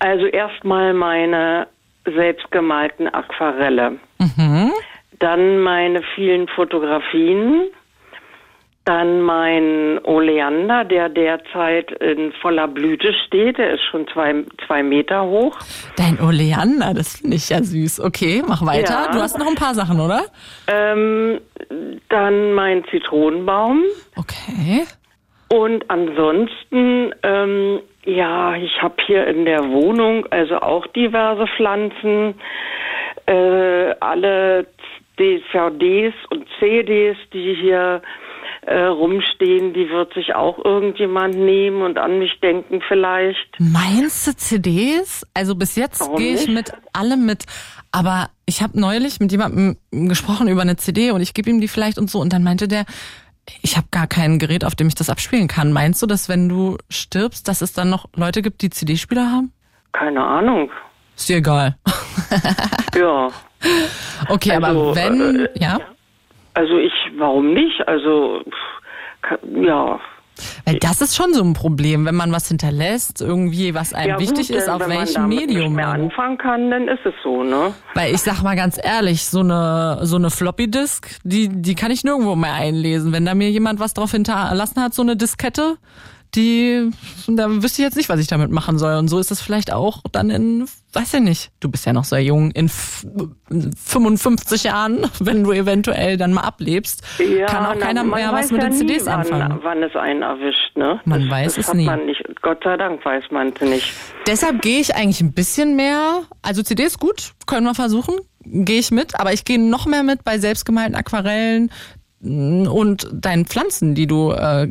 Also erstmal meine selbstgemalten Aquarelle. Mhm. Dann meine vielen Fotografien. Dann mein Oleander, der derzeit in voller Blüte steht. Der ist schon zwei, zwei Meter hoch. Dein Oleander, das finde ich ja süß. Okay, mach weiter. Ja. Du hast noch ein paar Sachen, oder? Ähm, dann mein Zitronenbaum. Okay. Und ansonsten, ähm, ja, ich habe hier in der Wohnung also auch diverse Pflanzen. Äh, alle DVDs und CDs, die hier äh, rumstehen, die wird sich auch irgendjemand nehmen und an mich denken vielleicht. Meinst du CDs? Also bis jetzt gehe ich mit allem mit. Aber ich habe neulich mit jemandem gesprochen über eine CD und ich gebe ihm die vielleicht und so und dann meinte der, ich habe gar kein Gerät, auf dem ich das abspielen kann. Meinst du, dass wenn du stirbst, dass es dann noch Leute gibt, die CD-Spieler haben? Keine Ahnung. Ist dir egal. ja. Okay, also, aber wenn, äh, ja. Also ich, warum nicht? Also ja, Weil das ist schon so ein Problem, wenn man was hinterlässt, irgendwie, was einem Ja, wichtig gut, ist, auf wenn man welchem Medium nicht mehr man. anfangen kann, dann ist es so, ne? Weil ich sag mal ganz ehrlich, so eine, so eine Floppy-Disk, die, die kann ich nirgendwo mehr einlesen. Wenn da mir jemand was drauf hinterlassen hat, so eine Diskette, die, da wüsste ich jetzt nicht, was ich damit machen soll. Und so ist es vielleicht auch dann in, weiß ich nicht, du bist ja noch sehr jung, in f- 55 Jahren, wenn du eventuell dann mal ablebst, Ja, kann auch na, keiner mehr was mit ja den nie, CDs wann, anfangen. Wann es einen erwischt, ne? Man das, weiß das es hat nie. Man nicht. Gott sei Dank weiß man es nicht. Deshalb gehe ich eigentlich ein bisschen mehr, also CDs gut, können wir versuchen, gehe ich mit, aber ich gehe noch mehr mit bei selbstgemalten Aquarellen und deinen Pflanzen, die du, äh,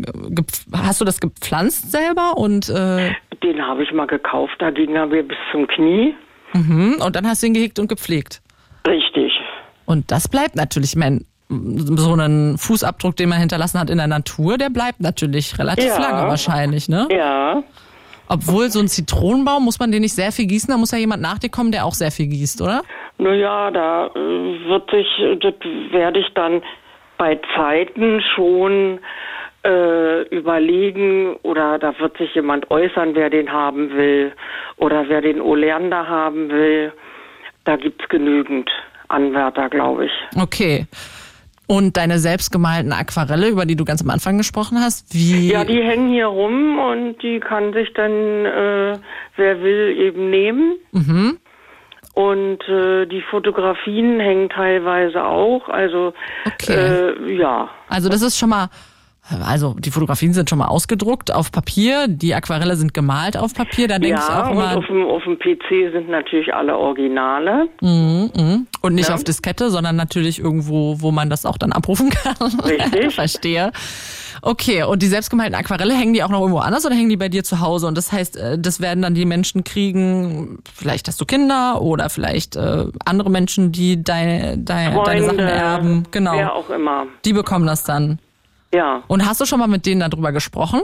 hast du das gepflanzt selber und, äh, Den habe ich mal gekauft, da ging er mir bis zum Knie. mhm, und dann hast du ihn gehegt und gepflegt. Richtig. Und das bleibt natürlich, ich mein, so einen Fußabdruck, den man hinterlassen hat in der Natur, der bleibt natürlich relativ Ja. lange wahrscheinlich, ne? Ja. Obwohl so ein Zitronenbaum, muss man den nicht sehr viel gießen, da muss ja jemand nach dir kommen, der auch sehr viel gießt, oder? Naja, da äh, wird sich, das werde ich dann bei Zeiten schon äh, überlegen oder da wird sich jemand äußern, wer den haben will oder wer den Oleander haben will. Da gibt's genügend Anwärter, glaube ich. Okay. Und deine selbstgemalten Aquarelle, über die du ganz am Anfang gesprochen hast, wie? Ja, die hängen hier rum und die kann sich dann, äh, wer will, eben nehmen. mhm. Und äh, die Fotografien hängen teilweise auch. Also Okay. äh, ja. Also das ist schon mal, also die Fotografien sind schon mal ausgedruckt auf Papier, die Aquarelle sind gemalt auf Papier, da denke ich Ja, auch und immer. auf dem, auf dem PC sind natürlich alle Originale. Mhm, mhm. Und nicht Ja. auf Diskette, sondern natürlich irgendwo, wo man das auch dann abrufen kann. Richtig. Verstehe. Okay, und die selbstgemalten Aquarelle hängen die auch noch irgendwo anders oder hängen die bei dir zu Hause? Und das heißt, äh, das werden dann die Menschen kriegen, vielleicht hast du Kinder oder vielleicht äh, andere Menschen, die deine, deine, deine Sachen Freunde, erben. Genau. Wer auch immer. Die bekommen das dann. Ja. Und hast du schon mal mit denen darüber gesprochen?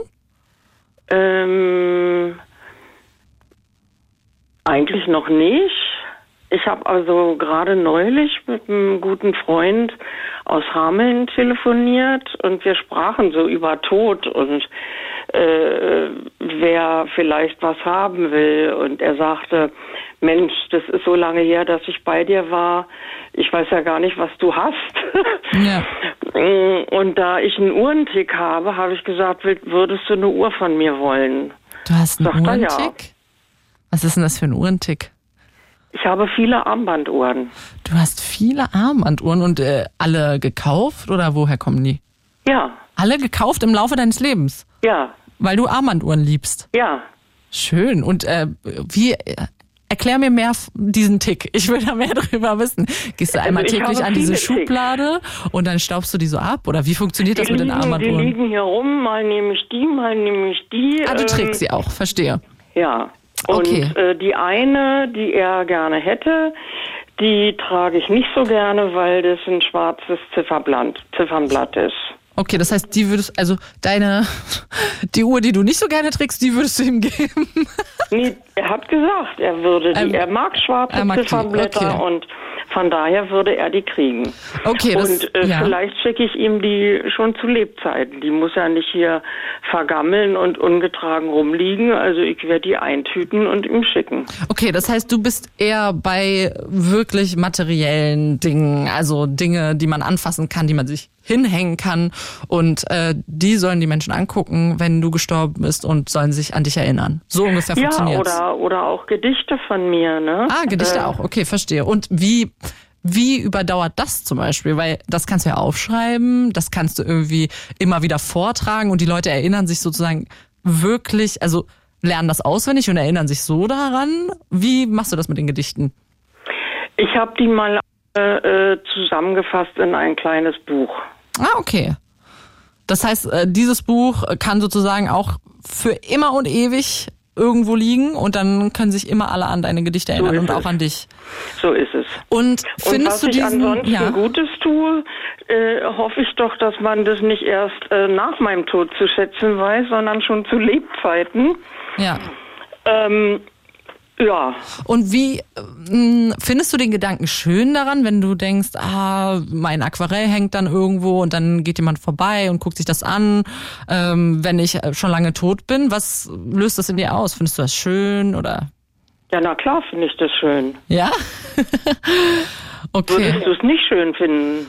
Ähm, eigentlich noch nicht. Ich habe also gerade neulich mit einem guten Freund aus Hameln telefoniert und wir sprachen so über Tod und äh, wer vielleicht was haben will. Und er sagte, Mensch, das ist so lange her, dass ich bei dir war. Ich weiß ja gar nicht, was du hast. Ja. Und da ich einen Uhrentick habe, habe ich gesagt, würdest du eine Uhr von mir wollen? Du hast einen Sagt er ja. Uhrentick? Was ist denn das für ein Uhrentick? Ich habe viele Armbanduhren. Du hast viele Armbanduhren und äh, alle gekauft oder woher kommen die? Ja, Alle gekauft im Laufe deines Lebens, ja, weil du Armbanduhren liebst. ja. Schön. Und äh, wie erklär mir mehr diesen Tick. Ich will da mehr drüber wissen. Gehst du einmal Also ich täglich an diese. Schublade und dann staubst du die so ab? Oder wie funktioniert das Die mit den liegen, die liegen hier rum, mal nehme ich die, mal nehme ich die. Ah, du ähm, trägst sie auch, verstehe. Ja. Und Okay. äh, die eine, die er gerne hätte, die trage ich nicht so gerne, weil das ein schwarzes Zifferblatt, Ziffernblatt ist. Okay, das heißt, die würdest, also deine, die Uhr, die du nicht so gerne trägst, die würdest du ihm geben. Nee, er hat gesagt, er würde die, Ähm, er mag schwarze er mag Ziffernblätter okay. und von daher würde er die kriegen. Okay, das, und äh, ja. vielleicht schicke ich ihm die schon zu Lebzeiten. Die muss ja nicht hier vergammeln und ungetragen rumliegen. Also ich werde die eintüten und ihm schicken. Okay, das heißt, du bist eher bei wirklich materiellen Dingen, also Dinge, die man anfassen kann, die man sich hinhängen kann und äh, die sollen die Menschen angucken, wenn du gestorben bist und sollen sich an dich erinnern. So ungefähr Ja, funktioniert's. oder, oder auch Gedichte von mir, ne? Ah, Gedichte Äh, auch. Okay, verstehe. Und wie wie überdauert das zum Beispiel? Weil das kannst du ja aufschreiben, das kannst du irgendwie immer wieder vortragen und die Leute erinnern sich sozusagen wirklich, also lernen das auswendig und erinnern sich so daran. Wie machst du das mit den Gedichten? Ich habe die mal äh, äh, zusammengefasst in ein kleines Buch. Ah, okay. Das heißt, äh, dieses Buch kann sozusagen auch für immer und ewig irgendwo liegen und dann können sich immer alle an deine Gedichte erinnern ist und auch es. an dich. So ist es. Und Und findest was du ich diesen ansonsten ja. Gutes tue, äh, hoffe ich doch, dass man das nicht erst äh, nach meinem Tod zu schätzen weiß, sondern schon zu Lebzeiten. Ja. Ähm, Ja. Und wie äh, findest du den Gedanken schön daran, wenn du denkst, ah, mein Aquarell hängt dann irgendwo und dann geht jemand vorbei und guckt sich das an, ähm, wenn ich äh, schon lange tot bin? Was löst das in dir aus? Findest du das schön oder? Ja, na klar finde ich das schön. Ja? okay. Würdest du es nicht schön finden?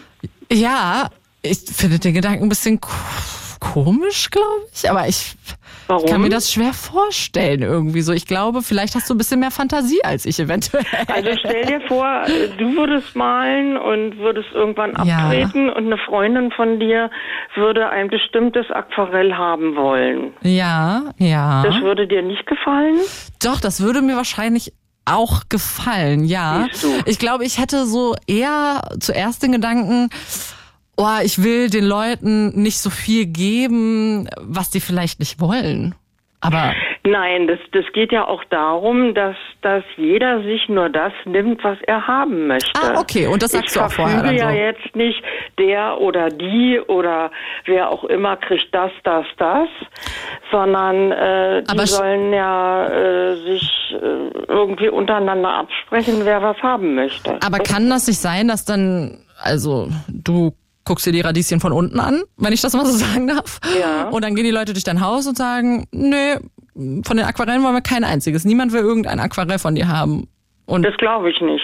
Ja, ich finde den Gedanken ein bisschen komisch, glaube ich. Aber ich Warum? kann mir das schwer vorstellen irgendwie so. Ich glaube, vielleicht hast du ein bisschen mehr Fantasie als ich eventuell. Also stell dir vor, du würdest malen und würdest irgendwann abtreten ja. und eine Freundin von dir würde ein bestimmtes Aquarell haben wollen. Ja, ja. Das würde dir nicht gefallen? Doch, das würde mir wahrscheinlich auch gefallen, ja. Ich glaube, ich hätte so eher zuerst den Gedanken, oh, ich will den Leuten nicht so viel geben, was die vielleicht nicht wollen. Aber Nein, das, das geht ja auch darum, dass, dass jeder sich nur das nimmt, was er haben möchte. Ah, okay, und das sagst ich du auch vorher. Ich ja so. jetzt nicht, der oder die oder wer auch immer kriegt das, das, das, sondern äh, die Aber sollen ja äh, sich äh, irgendwie untereinander absprechen, wer was haben möchte. Aber kann das nicht sein, dass dann, also du guckst dir die Radieschen von unten an, wenn ich das mal so sagen darf. Ja. Und dann gehen die Leute durch dein Haus und sagen, nee, von den Aquarellen wollen wir kein einziges. Niemand will irgendein Aquarell von dir haben. Und das glaube ich nicht.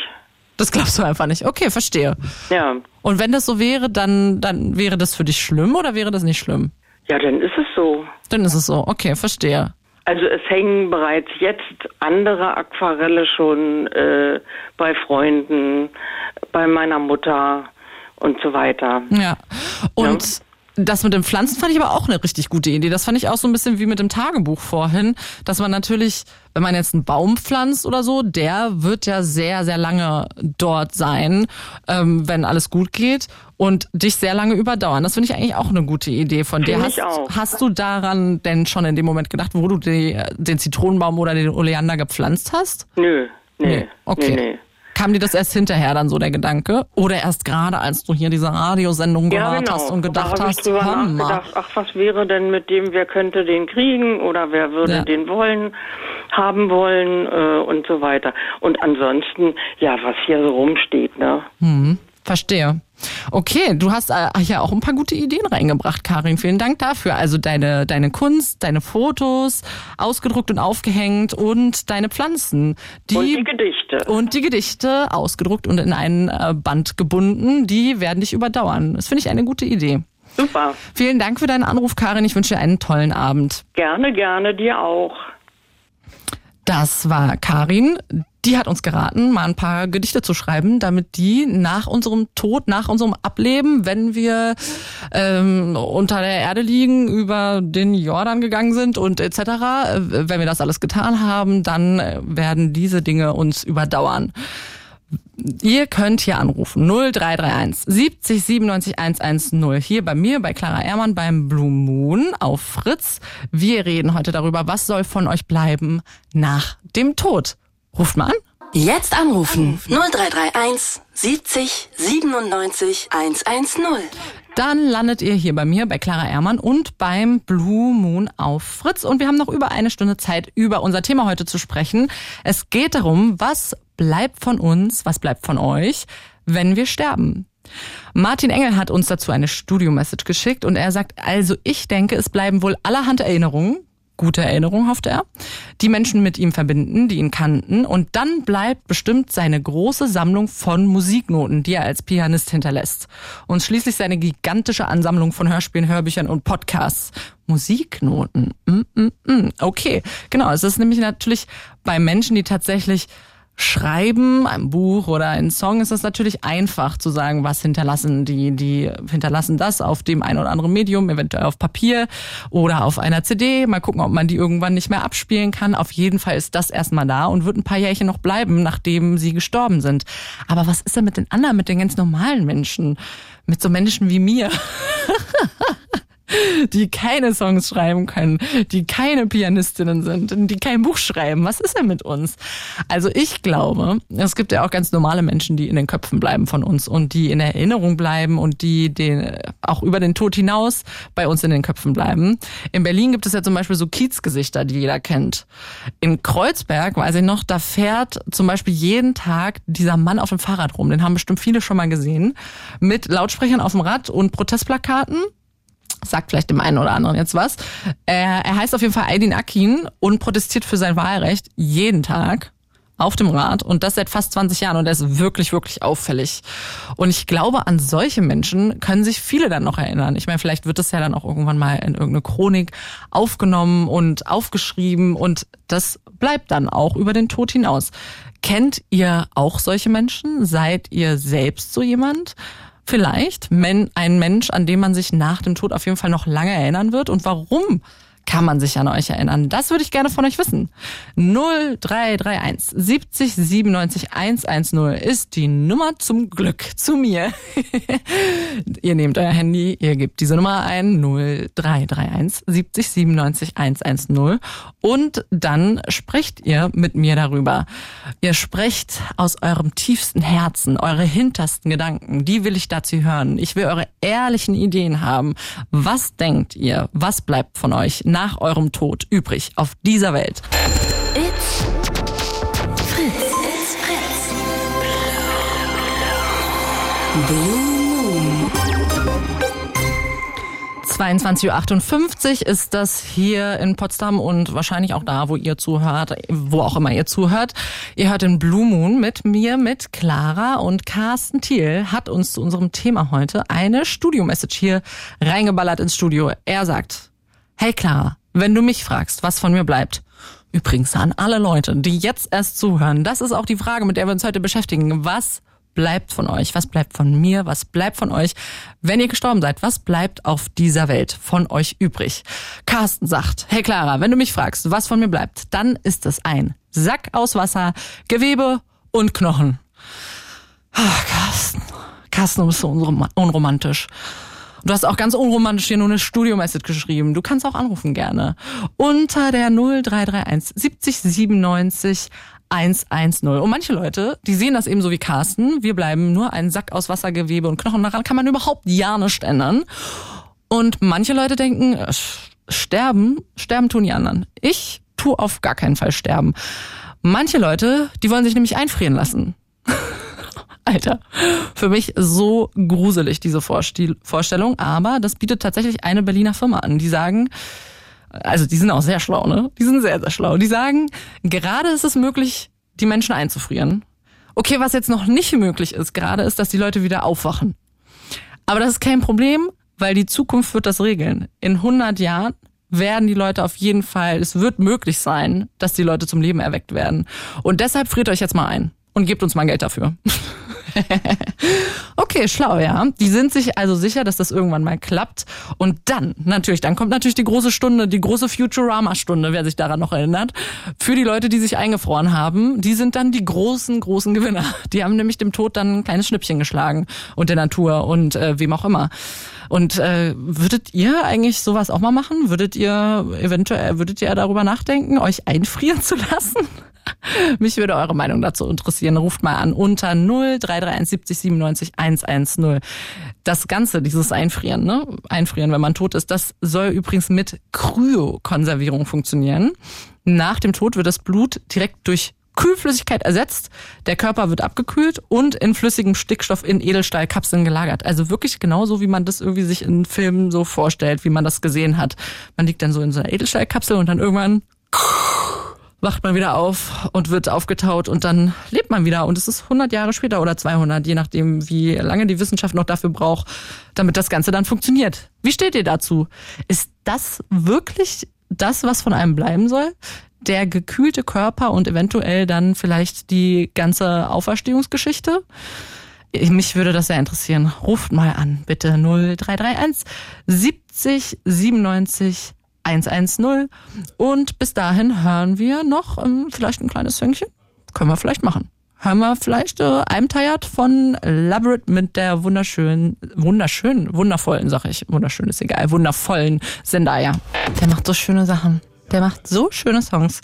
Das glaubst du einfach nicht. Okay, verstehe. Ja. Und wenn das so wäre, dann, dann wäre das für dich schlimm oder wäre das nicht schlimm? Ja, dann ist es so. Dann ist es so. Okay, verstehe. Also es hängen bereits jetzt andere Aquarelle schon äh, bei Freunden, bei meiner Mutter und so weiter. Ja. Und ja. Das mit den Pflanzen fand ich aber auch eine richtig gute Idee. Das fand ich auch so ein bisschen wie mit dem Tagebuch vorhin, dass man natürlich, wenn man jetzt einen Baum pflanzt oder so, der wird ja sehr, sehr lange dort sein, ähm, wenn alles gut geht und dich sehr lange überdauern. Das finde ich eigentlich auch eine gute Idee von dir. Hast, hast, du daran denn schon in dem Moment gedacht, wo du die, den Zitronenbaum oder den Oleander gepflanzt hast? Nö, nee. nee. Okay. Nee, nee. Kam dir das erst hinterher dann so der Gedanke? Oder erst gerade, als du hier diese Radiosendung ja, gehört genau. hast und gedacht da hast, ich nachgedacht, ach, was wäre denn mit dem, wer könnte den kriegen oder wer würde ja. den wollen, haben wollen äh, und so weiter. Und ansonsten, ja, was hier so rumsteht, ne? Mhm. Verstehe. Okay, du hast äh, ja auch ein paar gute Ideen reingebracht, Karin. Vielen Dank dafür. Also deine, deine Kunst, deine Fotos, ausgedruckt und aufgehängt und deine Pflanzen. Die, und die Gedichte. Und die Gedichte ausgedruckt und in einen äh, Band gebunden. Die werden dich überdauern. Das finde ich eine gute Idee. Super. Vielen Dank für deinen Anruf, Karin. Ich wünsche dir einen tollen Abend. Gerne, gerne, dir auch. Das war Karin. Die hat uns geraten, mal ein paar Gedichte zu schreiben, damit die nach unserem Tod, nach unserem Ableben, wenn wir ähm, unter der Erde liegen, über den Jordan gegangen sind und etc., äh, wenn wir das alles getan haben, dann werden diese Dinge uns überdauern. Ihr könnt hier anrufen 0331 70 97 110 hier bei mir bei Clara Ehrmann beim Blue Moon auf Fritz. Wir reden heute darüber, was soll von euch bleiben nach dem Tod. Ruft mal an. Jetzt anrufen 0331 70 97 110. Dann landet ihr hier bei mir, bei Clara Ehrmann und beim Blue Moon auf Fritz. Und wir haben noch über eine Stunde Zeit, über unser Thema heute zu sprechen. Es geht darum, was bleibt von uns, was bleibt von euch, wenn wir sterben. Martin Engel hat uns dazu eine Studio-Message geschickt und er sagt, also ich denke, es bleiben wohl allerhand Erinnerungen, gute Erinnerung, hoffte er, die Menschen mit ihm verbinden, die ihn kannten. Und dann bleibt bestimmt seine große Sammlung von Musiknoten, die er als Pianist hinterlässt. Und schließlich seine gigantische Ansammlung von Hörspielen, Hörbüchern und Podcasts. Musiknoten. Mm, mm, mm. Okay, genau. Es ist nämlich natürlich bei Menschen, die tatsächlich Schreiben, ein Buch oder ein Song ist es natürlich einfach zu sagen, was hinterlassen die, die hinterlassen das auf dem ein oder anderen Medium, eventuell auf Papier oder auf einer CD. Mal gucken, ob man die irgendwann nicht mehr abspielen kann. Auf jeden Fall ist das erstmal da und wird ein paar Jährchen noch bleiben, nachdem sie gestorben sind. Aber was ist denn mit den anderen, mit den ganz normalen Menschen? Mit so Menschen wie mir? die keine Songs schreiben können, die keine Pianistinnen sind, die kein Buch schreiben. Was ist denn mit uns? Also ich glaube, es gibt ja auch ganz normale Menschen, die in den Köpfen bleiben von uns und die in Erinnerung bleiben und die den, auch über den Tod hinaus bei uns in den Köpfen bleiben. In Berlin gibt es ja zum Beispiel so Kiezgesichter, die jeder kennt. In Kreuzberg, weiß ich noch, da fährt zum Beispiel jeden Tag dieser Mann auf dem Fahrrad rum. Den haben bestimmt viele schon mal gesehen. Mit Lautsprechern auf dem Rad und Protestplakaten sagt vielleicht dem einen oder anderen jetzt was. Er, heißt auf jeden Fall Aydin Akin und protestiert für sein Wahlrecht jeden Tag auf dem Rad und das seit fast 20 Jahren und er ist wirklich, wirklich auffällig. Und ich glaube, an solche Menschen können sich viele dann noch erinnern. Ich meine, vielleicht wird das ja dann auch irgendwann mal in irgendeine Chronik aufgenommen und aufgeschrieben und das bleibt dann auch über den Tod hinaus. Kennt ihr auch solche Menschen? Seid ihr selbst so jemand? Vielleicht ein Mensch, an dem man sich nach dem Tod auf jeden Fall noch lange erinnern wird? Und warum kann man sich an euch erinnern? Das würde ich gerne von euch wissen. 0331 70 97 110 ist die Nummer zum Glück zu mir. ihr nehmt euer Handy, ihr gebt diese Nummer ein 0331 70 97 110 und dann sprecht ihr mit mir darüber. Ihr sprecht aus eurem tiefsten Herzen, eure hintersten Gedanken, die will ich dazu hören. Ich will eure ehrlichen Ideen haben. Was denkt ihr? Was bleibt von euch? Nach eurem Tod übrig auf dieser Welt? It's Fritz. It's Fritz. Blue 22.58 Uhr ist das hier in Potsdam und wahrscheinlich auch da, wo ihr zuhört, wo auch immer ihr zuhört. Ihr hört den Blue Moon mit mir, mit Clara und Carsten Thiel hat uns zu unserem Thema heute eine Studio-Message hier reingeballert ins Studio. Er sagt, Hey Clara, wenn du mich fragst, was von mir bleibt, übrigens an alle Leute, die jetzt erst zuhören, das ist auch die Frage, mit der wir uns heute beschäftigen. Was bleibt von euch? Was bleibt von mir? Was bleibt von euch, wenn ihr gestorben seid? Was bleibt auf dieser Welt von euch übrig? Carsten sagt, hey Clara, wenn du mich fragst, was von mir bleibt, dann ist es ein Sack aus Wasser, Gewebe und Knochen. Ach, Carsten. Carsten, du bist so unromantisch. Du hast auch ganz unromantisch hier nur eine Studio-Message geschrieben. Du kannst auch anrufen gerne. Unter der 0331 70 97 110. Und manche Leute, die sehen das eben so wie Carsten. Wir bleiben nur ein Sack aus Wassergewebe und Knochen. Daran kann man überhaupt ja nicht ändern. Und manche Leute denken, sterben, sterben tun die anderen. Ich tu auf gar keinen Fall sterben. Manche Leute, die wollen sich nämlich einfrieren lassen. Alter, für mich so gruselig, diese Vorstellung. Aber das bietet tatsächlich eine Berliner Firma an. Die sagen, also die sind auch sehr schlau, ne? Die sind sehr, sehr schlau. Die sagen, gerade ist es möglich, die Menschen einzufrieren. Okay, was jetzt noch nicht möglich ist, gerade ist, dass die Leute wieder aufwachen. Aber das ist kein Problem, weil die Zukunft wird das regeln. In 100 Jahren werden die Leute auf jeden Fall, es wird möglich sein, dass die Leute zum Leben erweckt werden. Und deshalb friert euch jetzt mal ein und gebt uns mal Geld dafür. okay, schlau, ja. Die sind sich also sicher, dass das irgendwann mal klappt. Und dann, natürlich, dann kommt natürlich die große Stunde, die große Futurama-Stunde, wer sich daran noch erinnert. Für die Leute, die sich eingefroren haben, die sind dann die großen, großen Gewinner. Die haben nämlich dem Tod dann ein kleines Schnippchen geschlagen und der Natur und äh, wem auch immer. Und äh, würdet ihr eigentlich sowas auch mal machen? Würdet ihr eventuell, würdet ihr darüber nachdenken, euch einfrieren zu lassen? Mich würde eure Meinung dazu interessieren. Ruft mal an unter 0331 70 97 110. Das Ganze, dieses Einfrieren, ne? Einfrieren, wenn man tot ist, das soll übrigens mit Kryokonservierung funktionieren. Nach dem Tod wird das Blut direkt durch Kühlflüssigkeit ersetzt, der Körper wird abgekühlt und in flüssigem Stickstoff in Edelstahlkapseln gelagert. Also wirklich genauso, wie man das irgendwie sich in Filmen so vorstellt, wie man das gesehen hat. Man liegt dann so in so einer Edelstahlkapsel und dann irgendwann wacht man wieder auf und wird aufgetaut und dann lebt man wieder. Und es ist 100 Jahre später oder 200, je nachdem, wie lange die Wissenschaft noch dafür braucht, damit das Ganze dann funktioniert. Wie steht ihr dazu? Ist das wirklich das, was von einem bleiben soll? Der gekühlte Körper und eventuell dann vielleicht die ganze Auferstehungsgeschichte? Mich würde das sehr interessieren. Ruft mal an, bitte 0331 70 97 110. Und bis dahin hören wir noch ähm, vielleicht ein kleines Söngchen. Können wir vielleicht machen. hören wir vielleicht äh, I'm Tired von Labyrinth mit der wunderschönen, wunderschönen, wundervollen, sag ich, wunderschön ist egal, wundervollen Zendaya. Der macht so schöne Sachen. Der macht so schöne Songs.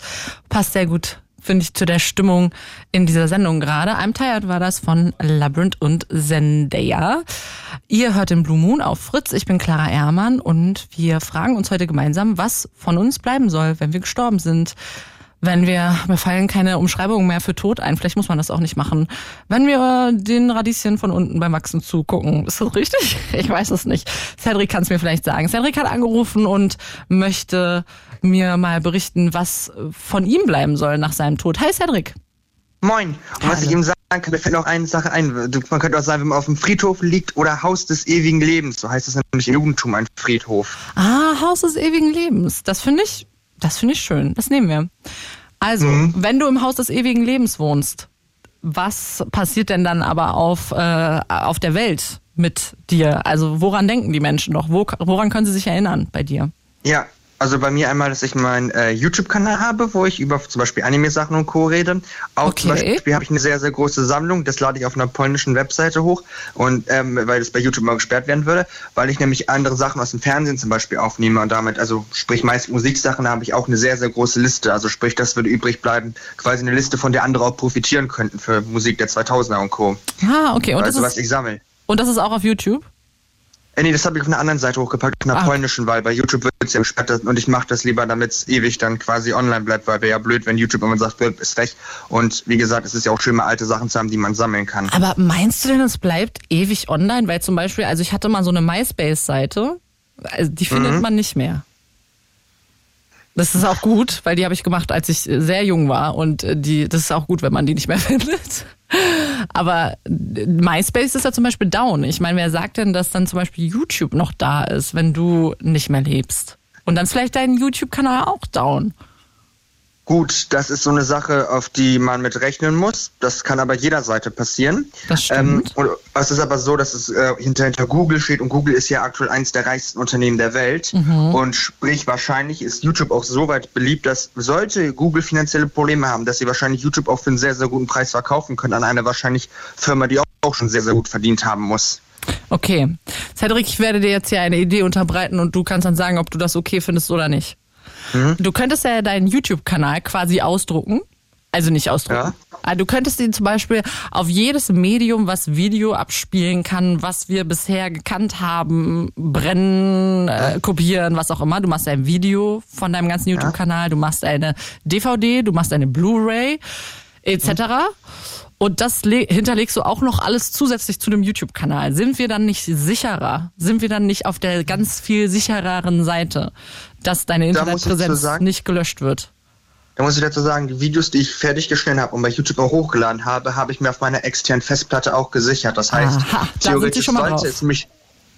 Passt sehr gut finde ich, zu der Stimmung in dieser Sendung gerade. I'm Tired war das von Labyrinth und Zendaya. Ihr hört den Blue Moon auf Fritz. Ich bin Clara Ehrmann und wir fragen uns heute gemeinsam, was von uns bleiben soll, wenn wir gestorben sind wenn wir, mir fallen keine Umschreibungen mehr für tot ein, vielleicht muss man das auch nicht machen, wenn wir den Radieschen von unten beim Wachsen zugucken. Ist das richtig? Ich weiß es nicht. Cedric kann es mir vielleicht sagen. Cedric hat angerufen und möchte mir mal berichten, was von ihm bleiben soll nach seinem Tod. Hi Cedric. Moin. Und Hallo. was ich ihm sagen kann, mir fällt noch eine Sache ein. Man könnte auch sagen, wenn man auf dem Friedhof liegt oder Haus des ewigen Lebens. So heißt es nämlich im Jugendtum, ein Friedhof. Ah, Haus des ewigen Lebens. Das finde ich das finde ich schön. Das nehmen wir. Also, mhm. wenn du im Haus des ewigen Lebens wohnst, was passiert denn dann aber auf, äh, auf der Welt mit dir? Also, woran denken die Menschen noch? Wo, woran können sie sich erinnern bei dir? Ja, also bei mir einmal, dass ich meinen äh, YouTube-Kanal habe, wo ich über zum Beispiel Anime-Sachen und Co. rede. Auch okay. zum Beispiel habe ich eine sehr, sehr große Sammlung. Das lade ich auf einer polnischen Webseite hoch. Und ähm, weil das bei YouTube mal gesperrt werden würde, weil ich nämlich andere Sachen aus dem Fernsehen zum Beispiel aufnehme und damit, also sprich meist Musiksachen, habe ich auch eine sehr, sehr große Liste. Also sprich, das würde übrig bleiben. Quasi eine Liste, von der andere auch profitieren könnten für Musik der 2000er und Co. Ah, okay. Und also was ich sammle. Und das ist auch auf YouTube? Äh, nee, das habe ich auf einer anderen Seite hochgepackt, auf einer ah. polnischen, weil bei YouTube wird es ja gesperrt und ich mache das lieber, damit es ewig dann quasi online bleibt, weil wäre ja blöd, wenn YouTube immer sagt, ist weg. Und wie gesagt, es ist ja auch schön, mal alte Sachen zu haben, die man sammeln kann. Aber meinst du denn, es bleibt ewig online? Weil zum Beispiel, also ich hatte mal so eine MySpace-Seite, also die findet mhm. man nicht mehr. Das ist auch gut, weil die habe ich gemacht, als ich sehr jung war und äh, die, das ist auch gut, wenn man die nicht mehr findet. Aber MySpace ist ja zum Beispiel down. Ich meine, wer sagt denn, dass dann zum Beispiel YouTube noch da ist, wenn du nicht mehr lebst? Und dann vielleicht dein YouTube-Kanal auch down. Gut, das ist so eine Sache, auf die man mit rechnen muss. Das kann aber jeder Seite passieren. Das stimmt. Ähm, es ist aber so, dass es äh, hinter, hinter Google steht und Google ist ja aktuell eines der reichsten Unternehmen der Welt. Mhm. Und sprich, wahrscheinlich ist YouTube auch so weit beliebt, dass sollte Google finanzielle Probleme haben, dass sie wahrscheinlich YouTube auch für einen sehr, sehr guten Preis verkaufen können an eine wahrscheinlich Firma, die auch, auch schon sehr, sehr gut verdient haben muss. Okay. Cedric, ich werde dir jetzt hier eine Idee unterbreiten und du kannst dann sagen, ob du das okay findest oder nicht. Mhm. Du könntest ja deinen YouTube-Kanal quasi ausdrucken. Also nicht ausdrucken. Ja. Ah, du könntest ihn zum Beispiel auf jedes Medium, was Video abspielen kann, was wir bisher gekannt haben, brennen, äh, kopieren, was auch immer. Du machst ein Video von deinem ganzen YouTube-Kanal, du machst eine DVD, du machst eine Blu-ray, etc. Mhm. Und das hinterlegst du auch noch alles zusätzlich zu dem YouTube-Kanal. Sind wir dann nicht sicherer? Sind wir dann nicht auf der ganz viel sichereren Seite, dass deine Internetpräsenz da nicht gelöscht wird? Da muss ich dazu sagen, die Videos, die ich fertiggestellt habe und bei YouTube auch hochgeladen habe, habe ich mir auf meiner externen Festplatte auch gesichert. Das heißt, Aha, theoretisch sollte es mich,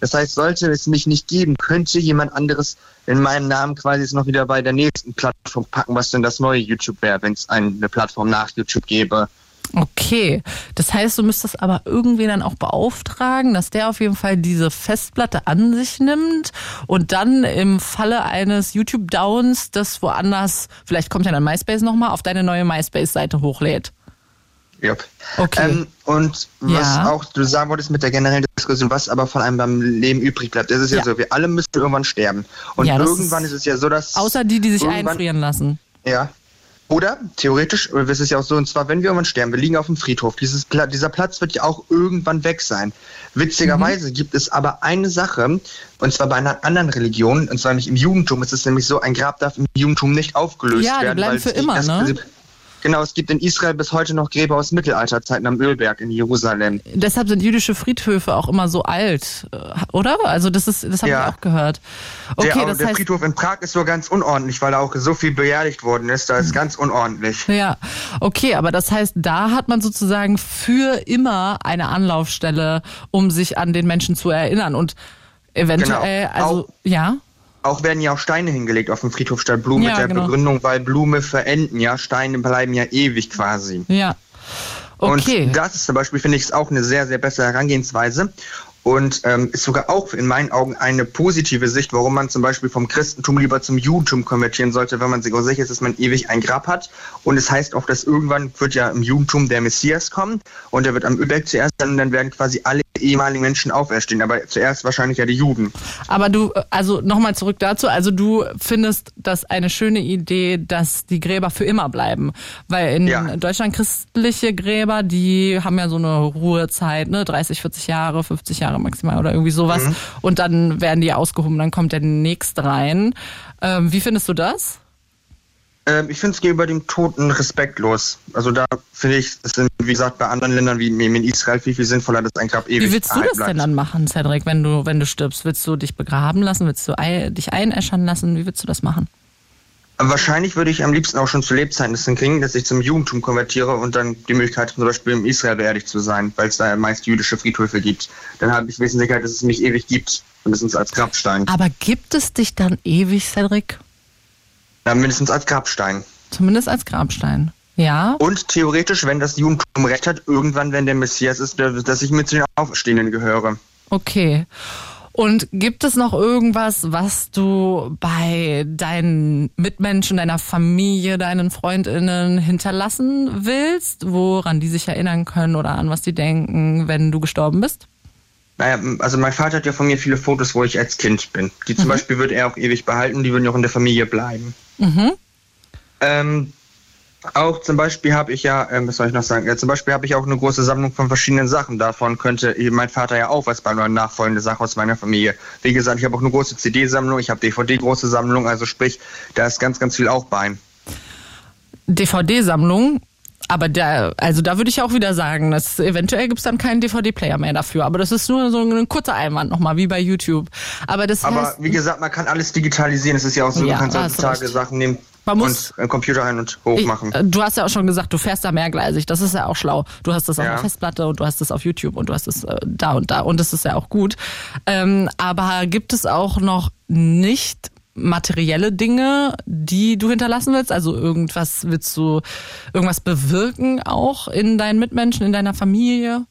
das heißt, sollte es mich nicht geben, könnte jemand anderes in meinem Namen quasi es noch wieder bei der nächsten Plattform packen, was denn das neue YouTube wäre, wenn es eine Plattform nach YouTube gäbe. Okay, das heißt, du müsstest aber irgendwie dann auch beauftragen, dass der auf jeden Fall diese Festplatte an sich nimmt und dann im Falle eines YouTube-Downs das woanders, vielleicht kommt ja dann MySpace nochmal, auf deine neue MySpace-Seite hochlädt. Yep. Okay. Ähm, und was ja. auch du sagen wolltest mit der generellen Diskussion, was aber von einem beim Leben übrig bleibt, das ist ja, ja. so, wir alle müssen irgendwann sterben. Und ja, irgendwann ist, ist, es ja so, dass. Außer die, die sich einfrieren lassen. Ja, oder theoretisch, das ist ja auch so, und zwar, wenn wir irgendwann sterben, wir liegen auf dem Friedhof, dieses dieser Platz wird ja auch irgendwann weg sein. Witzigerweise mhm. gibt es aber eine Sache, und zwar bei einer anderen Religion, und zwar nämlich im Judentum, ist es nämlich so, ein Grab darf im Judentum nicht aufgelöst ja, werden. Ja, die bleiben für immer, ne? Genau, es gibt in Israel bis heute noch Gräber aus Mittelalterzeiten am Ölberg in Jerusalem. Deshalb sind jüdische Friedhöfe auch immer so alt, äh, oder? Also das ist, das habe ja. ich auch gehört. Okay, der, das der heißt, Friedhof in Prag ist so ganz unordentlich, weil da auch so viel beerdigt worden ist. Da ist ganz unordentlich. Ja, okay, aber das heißt, da hat man sozusagen für immer eine Anlaufstelle, um sich an den Menschen zu erinnern und eventuell, genau. also auch, ja. Auch werden ja auch Steine hingelegt auf dem Friedhof statt Blumen ja, mit der genau. Begründung, weil Blume verenden, ja, Steine bleiben ja ewig quasi. Ja. Okay. Und das ist zum Beispiel, finde ich, auch eine sehr, sehr bessere Herangehensweise. und ähm, ist sogar auch in meinen Augen eine positive Sicht, warum man zum Beispiel vom Christentum lieber zum Judentum konvertieren sollte, wenn man sich auch sicher ist, dass man ewig ein Grab hat. Und es heißt auch, dass irgendwann wird ja im Judentum der Messias kommen und der wird am Ölberg zuerst dann und dann werden quasi alle ehemaligen Menschen auferstehen, aber zuerst wahrscheinlich ja die Juden. Aber du, also nochmal zurück dazu, also du findest das eine schöne Idee, dass die Gräber für immer bleiben, weil in ja. Deutschland christliche Gräber, die haben ja so eine Ruhezeit, ne, 30, 40 Jahre, 50 Jahre maximal oder irgendwie sowas mhm. und dann werden die ausgehoben, dann kommt der nächste rein. Ähm, wie findest du das? Ähm, ich finde es gegenüber dem Toten respektlos. Also da finde ich, es sind, wie gesagt, bei anderen Ländern wie in Israel viel, viel sinnvoller, dass ein Grab ewig Wie willst du das bleibt. denn dann machen, Cedric, wenn du, wenn du stirbst? Willst du dich begraben lassen? Willst du dich einäschern lassen? Wie willst du das machen? Wahrscheinlich würde ich am liebsten auch schon zu Lebzeiten das hinkriegen, dass ich zum Judentum konvertiere und dann die Möglichkeit zum Beispiel im Israel beerdigt zu sein, weil es da meist jüdische Friedhöfe gibt. Dann habe ich wissen Sicherheit, dass es mich ewig gibt, mindestens als Grabstein. Aber gibt es dich dann ewig, Cedric? Ja, mindestens als Grabstein. Zumindest als Grabstein. Ja. Und theoretisch, wenn das Judentum recht hat, irgendwann, wenn der Messias ist, dass ich mit zu den Aufstehenden gehöre. Okay. Und gibt es noch irgendwas, was du bei deinen Mitmenschen, deiner Familie, deinen Freundinnen hinterlassen willst, woran die sich erinnern können oder an was die denken, wenn du gestorben bist? Naja, also mein Vater hat ja von mir viele Fotos, wo ich als Kind bin. Die zum mhm. Beispiel würde er auch ewig behalten, die würden ja auch in der Familie bleiben. Mhm. Ähm, auch zum Beispiel habe ich ja, äh, was soll ich noch sagen? Ja, zum Beispiel habe ich auch eine große Sammlung von verschiedenen Sachen. Davon könnte mein Vater ja auch was bei einer nachfolgende Sache aus meiner Familie. Wie gesagt, ich habe auch eine große CD-Sammlung, ich habe DVD-große Sammlung, also sprich, da ist ganz, ganz viel auch bei. DVD-Sammlung, aber da, also da würde ich auch wieder sagen, dass eventuell gibt es dann keinen DVD-Player mehr dafür. Aber das ist nur so ein kurzer Einwand nochmal, wie bei YouTube. Aber das Aber heißt, wie gesagt, man kann alles digitalisieren. Es ist ja auch so, ja, du kannst heutzutage Sachen nehmen. Man muss und Computer ein und hoch machen. Äh, du hast ja auch schon gesagt, du fährst da mehrgleisig. Das ist ja auch schlau. Du hast das auf ja. der Festplatte und du hast das auf YouTube und du hast das äh, da und da und das ist ja auch gut. Ähm, aber gibt es auch noch nicht materielle Dinge, die du hinterlassen willst? Also irgendwas willst du irgendwas bewirken auch in deinen Mitmenschen, in deiner Familie?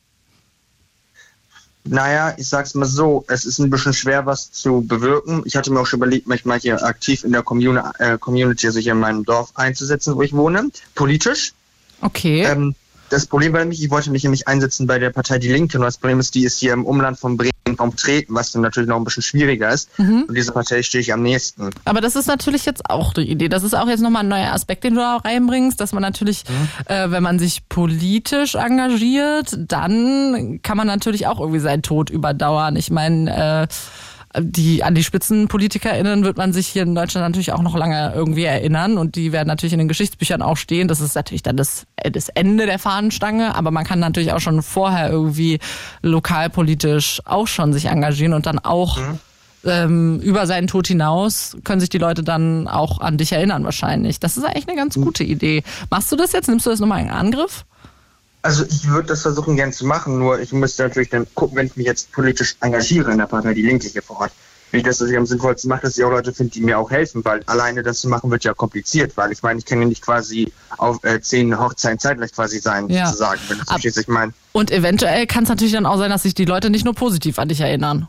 Naja, ich sag's mal so, es ist ein bisschen schwer, was zu bewirken. Ich hatte mir auch schon überlegt, mich mal hier aktiv in der Community, äh, Community also hier in meinem Dorf einzusetzen, wo ich wohne, politisch. Okay. Ähm, das Problem war nämlich, ich wollte mich nämlich einsetzen bei der Partei Die Linke. Und das Problem ist, die ist hier im Umland von Bremen kaum treten, was dann natürlich noch ein bisschen schwieriger ist. Mhm. Und diese Partei stehe ich am nächsten. Aber das ist natürlich jetzt auch die Idee. Das ist auch jetzt nochmal ein neuer Aspekt, den du da reinbringst, dass man natürlich, mhm. äh, wenn man sich politisch engagiert, dann kann man natürlich auch irgendwie seinen Tod überdauern. Ich meine, äh, die an die SpitzenpolitikerInnen wird man sich hier in Deutschland natürlich auch noch lange irgendwie erinnern und die werden natürlich in den Geschichtsbüchern auch stehen. Das ist natürlich dann das, das Ende der Fahnenstange, aber man kann natürlich auch schon vorher irgendwie lokalpolitisch auch schon sich engagieren und dann auch mhm. ähm, über seinen Tod hinaus können sich die Leute dann auch an dich erinnern wahrscheinlich. Das ist eigentlich eine ganz gute Idee. Machst du das jetzt? Nimmst du das nochmal in Angriff? Also ich würde das versuchen gern zu machen, nur ich müsste natürlich dann gucken, wenn ich mich jetzt politisch engagiere in der Partei Die Linke hier vor Ort. Wie ich das natürlich am sinnvollsten mache, dass ich auch Leute finde, die mir auch helfen, weil alleine das zu machen wird ja kompliziert, weil ich meine, ich kann ja nicht quasi auf äh, zehn Hochzeiten zeitgleich quasi sein, ja. sozusagen, wenn du verstehst, ich meine. Und eventuell kann es natürlich dann auch sein, dass sich die Leute nicht nur positiv an dich erinnern.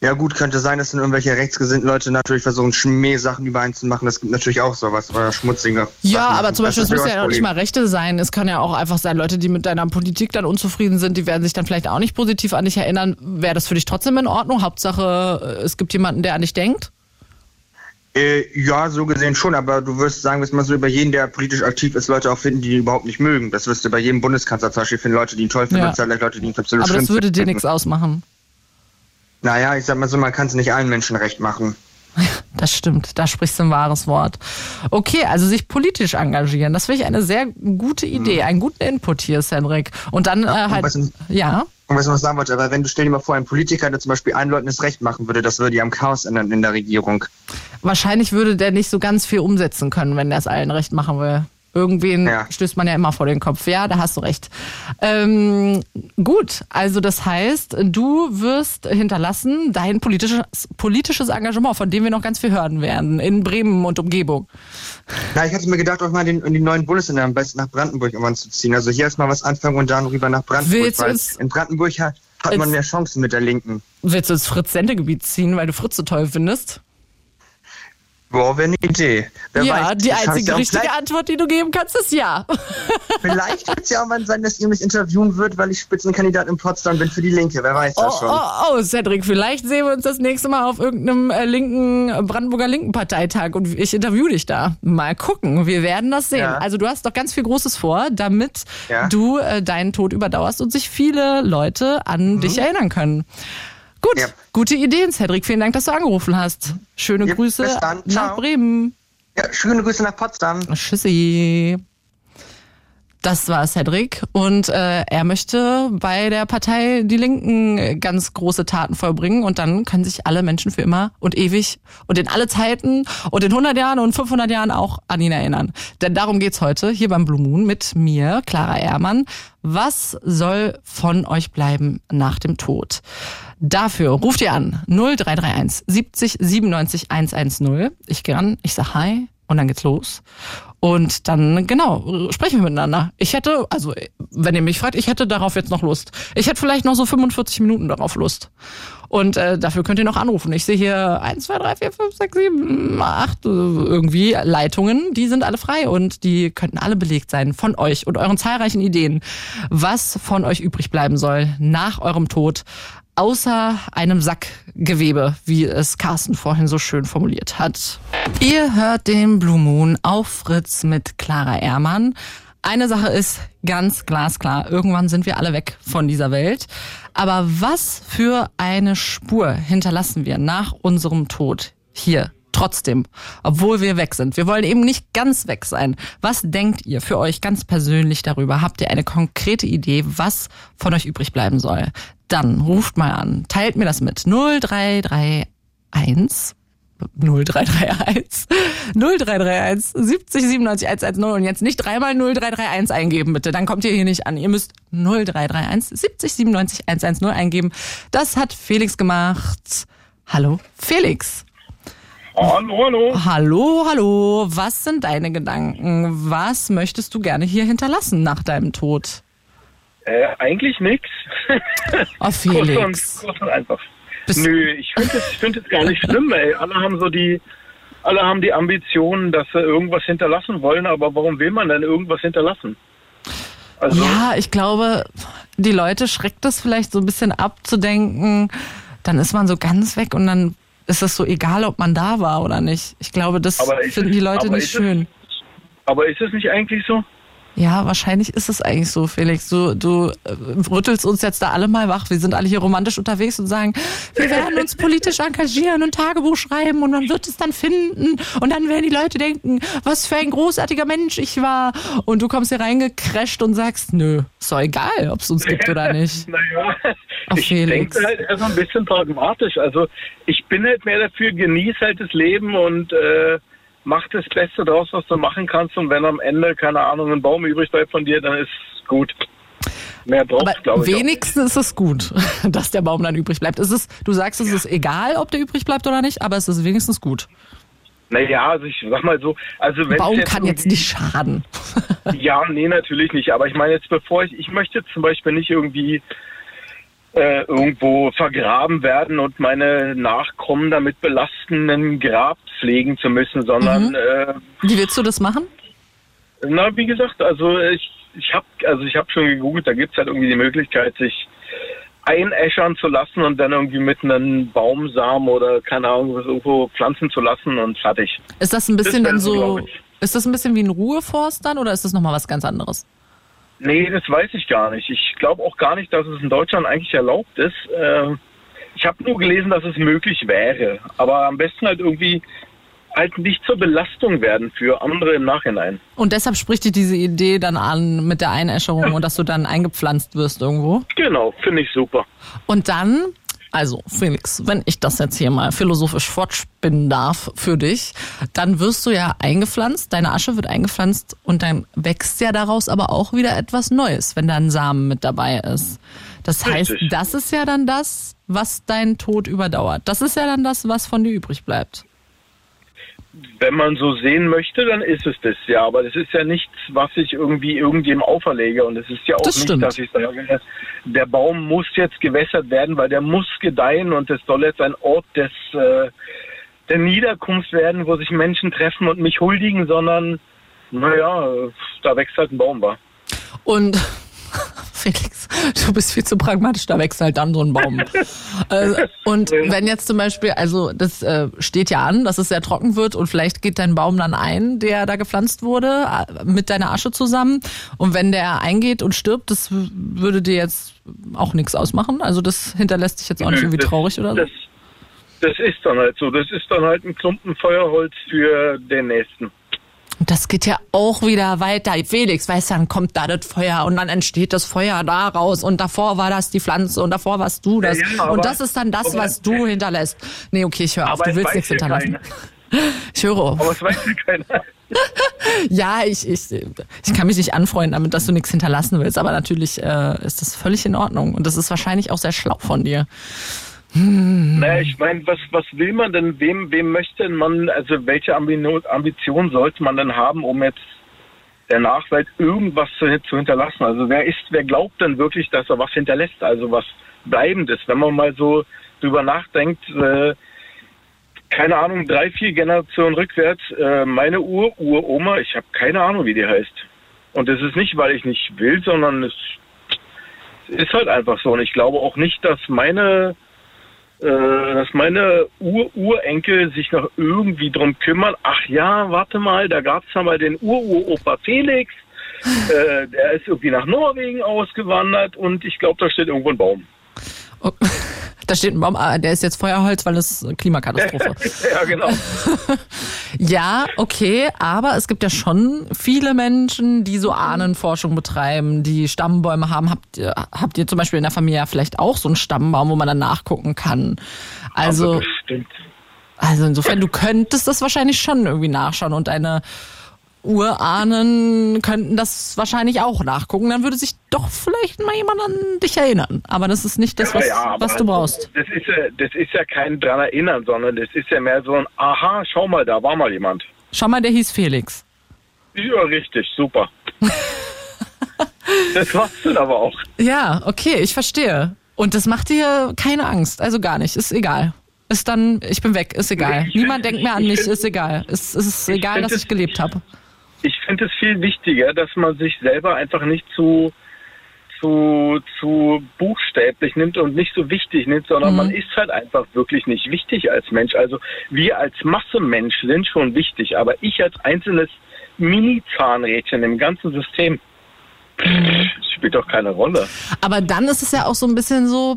Ja gut, könnte sein, dass dann irgendwelche rechtsgesinnten Leute natürlich versuchen, Schmähsachen über einen zu machen. Das gibt natürlich auch sowas, oder schmutzige. Ja, Sachen aber zum Beispiel, es müssen ja auch nicht mal Rechte sein. Es können ja auch einfach sein, Leute, die mit deiner Politik dann unzufrieden sind, die werden sich dann vielleicht auch nicht positiv an dich erinnern. Wäre das für dich trotzdem in Ordnung? Hauptsache, es gibt jemanden, der an dich denkt? Äh, ja, so gesehen schon, aber du wirst sagen, wir mal so über jeden, der politisch aktiv ist, Leute auch finden, die ihn überhaupt nicht mögen. Das wirst du bei jedem Bundeskanzler zum Beispiel finden, Leute, die ihn toll finden, ja. und Leute, die ihn absolut Aber das würde dir nichts ausmachen. Naja, ich sag mal so, man kann es nicht allen Menschen recht machen. Das stimmt, da sprichst du ein wahres Wort. Okay, also sich politisch engagieren, das finde ich eine sehr gute Idee, mhm. einen guten Input hier, Cedric. Und dann äh, halt, was, ja. Und was ich noch sagen wollte, aber wenn du stell dir mal vor, ein Politiker, der zum Beispiel allen Leuten das Recht machen würde, das würde ja am Chaos ändern in der Regierung. Wahrscheinlich würde der nicht so ganz viel umsetzen können, wenn er es allen recht machen will. Irgendwen ja. stößt man ja immer vor den Kopf. Ja, da hast du recht. Ähm, gut, also das heißt, du wirst hinterlassen dein politisches, politisches Engagement, von dem wir noch ganz viel hören werden, in Bremen und Umgebung. Na, ich hatte mir gedacht, auch mal den, in die neuen Bundesländer am besten nach Brandenburg irgendwann zu ziehen. Also hier erstmal was anfangen und dann rüber nach Brandenburg. Willst weil in Brandenburg hat hat man mehr Chancen mit der Linken. Willst du ins Fritz-Sendegebiet ziehen, weil du Fritz so toll findest? Boah, wäre eine Idee. Wer ja, weiß, die einzige richtige Antwort, die du geben kannst, ist ja. vielleicht wird es ja auch mal sein, dass ihr mich interviewen wird, weil ich Spitzenkandidat in Potsdam bin für die Linke. Wer weiß das oh, schon. Oh, oh, Cedric, vielleicht sehen wir uns das nächste Mal auf irgendeinem äh, linken, Brandenburger Linken Parteitag und ich interview dich da. Mal gucken. Wir werden das sehen. Ja. Also du hast doch ganz viel Großes vor, damit ja. du äh, deinen Tod überdauerst und sich viele Leute an mhm. dich erinnern können. Gut, ja. gute Ideen, Cedric. Vielen Dank, dass du angerufen hast. Schöne ja, Grüße nach Bremen. Ja, schöne Grüße nach Potsdam. Tschüssi. Das war Cedric und äh, er möchte bei der Partei Die Linken ganz große Taten vollbringen und dann können sich alle Menschen für immer und ewig und in alle Zeiten und in 100 Jahren und 500 Jahren auch an ihn erinnern. Denn darum geht's heute hier beim Blue Moon mit mir, Clara Ehrmann. Was soll von euch bleiben nach dem Tod? Dafür ruft ihr an 0331 70 97 110. Ich gehe ran, ich sag Hi und dann geht's los. Und dann, genau, sprechen wir miteinander. Ich hätte, also, wenn ihr mich fragt, ich hätte darauf jetzt noch Lust. Ich hätte vielleicht noch so 45 Minuten darauf Lust. Und äh, dafür könnt ihr noch anrufen. Ich sehe hier 1, 2, 3, 4, 5, 6, 7, 8 irgendwie Leitungen. Die sind alle frei und die könnten alle belegt sein von euch und euren zahlreichen Ideen, was von euch übrig bleiben soll nach eurem Tod außer einem Sackgewebe, wie es Carsten vorhin so schön formuliert hat. Ihr hört den Blue Moon auf Fritz mit Clara Ehrmann. Eine Sache ist ganz glasklar. Irgendwann sind wir alle weg von dieser Welt. Aber was für eine Spur hinterlassen wir nach unserem Tod hier trotzdem, obwohl wir weg sind. Wir wollen eben nicht ganz weg sein. Was denkt ihr für euch ganz persönlich darüber? Habt ihr eine konkrete Idee, was von euch übrig bleiben soll? Dann ruft mal an, teilt mir das mit 0331 0331 0331 70 97 110 und jetzt nicht dreimal 0331 eingeben, bitte. Dann kommt ihr hier nicht an. Ihr müsst 0331 70 97 110 eingeben. Das hat Felix gemacht. Hallo, Felix. Hallo, hallo. Hallo, hallo. Was sind deine Gedanken? Was möchtest du gerne hier hinterlassen nach deinem Tod? Äh, eigentlich nichts. Oh, Felix. kurz, und, kurz und einfach. Bist Nö, ich finde es find gar nicht schlimm, ey. Alle haben so die, alle haben die Ambitionen, dass sie irgendwas hinterlassen wollen, aber warum will man denn irgendwas hinterlassen? Also, ja, ich glaube, die Leute schreckt das vielleicht so ein bisschen abzudenken. Dann ist man so ganz weg und dann ist es so egal, ob man da war oder nicht. Ich glaube, das finden die Leute nicht schön. Es, aber ist es nicht eigentlich so? Ja, wahrscheinlich ist es eigentlich so, Felix. Du, du äh, rüttelst uns jetzt da alle mal wach. Wir sind alle hier romantisch unterwegs und sagen, wir werden uns politisch engagieren und Tagebuch schreiben und man wird es dann finden. Und dann werden die Leute denken, was für ein großartiger Mensch ich war. Und du kommst hier reingecrasht und sagst, nö, ist doch egal, ob es uns gibt oder nicht. naja, ich Felix. denke halt erst ein bisschen pragmatisch. Also ich bin halt mehr dafür, genieße halt das Leben und äh, mach das Beste draus, was du machen kannst. Und wenn am Ende, keine Ahnung, ein Baum übrig bleibt von dir, dann ist gut. Mehr braucht glaube ich. Wenigstens ist es gut, dass der Baum dann übrig bleibt. Ist es, du sagst, es ja. ist egal, ob der übrig bleibt oder nicht, aber es ist wenigstens gut. Naja, also ich sag mal so, also wenn Baum jetzt kann jetzt nicht schaden. ja, nee, natürlich nicht. Aber ich meine jetzt, bevor ich, ich möchte zum Beispiel nicht irgendwie äh, irgendwo vergraben werden und meine Nachkommen damit belasten, ein Grab pflegen zu müssen, sondern. Mhm. Äh, Wie willst du das machen? Na, wie gesagt, also ich, ich habe also ich habe schon gegoogelt, da gibt es halt irgendwie die Möglichkeit, sich einäschern zu lassen und dann irgendwie mit einem Baumsamen oder keine Ahnung was irgendwo pflanzen zu lassen und fertig. Ist das ein bisschen das dann so, ist das ein bisschen wie ein Ruheforst dann oder ist das nochmal was ganz anderes? Nee, das weiß ich gar nicht. Ich glaube auch gar nicht, dass es in Deutschland eigentlich erlaubt ist. Äh, ich habe nur gelesen, dass es möglich wäre. Aber am besten halt irgendwie halt nicht zur Belastung werden für andere im Nachhinein. Und deshalb spricht dir diese Idee dann an mit der Einäscherung ja. und dass du dann eingepflanzt wirst irgendwo? Genau, finde ich super. Und dann also, Felix, wenn ich das jetzt hier mal philosophisch fortspinnen darf für dich, dann wirst du ja eingepflanzt, deine Asche wird eingepflanzt und dann wächst ja daraus aber auch wieder etwas Neues, wenn da ein Samen mit dabei ist. Das heißt, Richtig. das ist ja dann das, was deinen Tod überdauert. Das ist ja dann das, was von dir übrig bleibt. Wenn man so sehen möchte, dann ist es das ja. Aber das ist ja nichts, was ich irgendwie irgendjemandem auferlege. Und es ist ja auch das nicht, stimmt. dass ich sage, der Baum muss jetzt gewässert werden, weil der muss gedeihen und es soll jetzt ein Ort des, äh, der Niederkunft werden, wo sich Menschen treffen und mich huldigen, sondern, naja, da wächst halt ein Baum, war. Und Felix, du bist viel zu pragmatisch, da wächst halt dann so ein Baum. äh, und wenn jetzt zum Beispiel, also das äh, steht ja an, dass es sehr trocken wird und vielleicht geht dein Baum dann ein, der da gepflanzt wurde, äh, mit deiner Asche zusammen. Und wenn der eingeht und stirbt, das würde dir jetzt auch nichts ausmachen. Also das hinterlässt dich jetzt auch nicht irgendwie traurig oder so. Das, das ist dann halt so. Das ist dann halt ein Klumpen Feuerholz für den nächsten. Das geht ja auch wieder weiter. Felix, weißt du, dann kommt da das Feuer und dann entsteht das Feuer daraus und davor war das die Pflanze und davor warst du das. Ja, ja, und das ist dann das, was du hinterlässt. Nee, okay, ich höre auf, du willst nichts hinterlassen. Keiner. Ich höre auf. Aber es weiß ja keiner. ja, ich, ich, ich kann mich nicht anfreunden damit, dass du nichts hinterlassen willst, aber natürlich äh, ist das völlig in Ordnung und das ist wahrscheinlich auch sehr schlau von dir. Hm. Naja, ich meine, was, was will man denn, wem, wem möchte man, also welche Ambition sollte man denn haben, um jetzt der Nachwelt irgendwas zu, zu hinterlassen? Also wer ist, wer glaubt denn wirklich, dass er was hinterlässt, also was Bleibendes? Wenn man mal so drüber nachdenkt, äh, keine Ahnung, drei, vier Generationen rückwärts, äh, meine Ur-Uroma, ich habe keine Ahnung, wie die heißt. Und das ist nicht, weil ich nicht will, sondern es ist halt einfach so. Und ich glaube auch nicht, dass meine dass meine Ur-Urenkel sich noch irgendwie drum kümmern. Ach ja, warte mal, da gab es ja mal den Ur-Uropa Felix. äh, der ist irgendwie nach Norwegen ausgewandert und ich glaube, da steht irgendwo ein Baum. Oh. Da steht ein Baum, ah, der ist jetzt Feuerholz, weil es Klimakatastrophe. ja, genau. ja, okay, aber es gibt ja schon viele Menschen, die so Ahnenforschung betreiben, die Stammbäume haben. Habt ihr, habt ihr zum Beispiel in der Familie vielleicht auch so einen Stammbaum, wo man dann nachgucken kann? Also, also, also insofern, du könntest das wahrscheinlich schon irgendwie nachschauen und deine Urahnen könnten das wahrscheinlich auch nachgucken. Dann würde sich doch vielleicht mal jemand an dich erinnern. Aber das ist nicht das, was, ja, was du brauchst. Das ist, ja, das ist ja kein dran erinnern, sondern das ist ja mehr so ein Aha, schau mal, da war mal jemand. Schau mal, der hieß Felix. Ja, richtig, super. das war's dann aber auch. Ja, okay, ich verstehe. Und das macht dir keine Angst, also gar nicht, ist egal. Ist dann, ich bin weg, ist egal. Nee, Niemand denkt mehr an mich, ist egal. Es, es ist egal, dass ich gelebt habe ich finde es viel wichtiger, dass man sich selber einfach nicht zu, zu, zu buchstäblich nimmt und nicht so wichtig nimmt, sondern mhm. man ist halt einfach wirklich nicht wichtig als Mensch. Also wir als Massemensch sind schon wichtig, aber ich als einzelnes Mini-Zahnrädchen im ganzen System mhm. spielt doch keine Rolle. Aber dann ist es ja auch so ein bisschen so,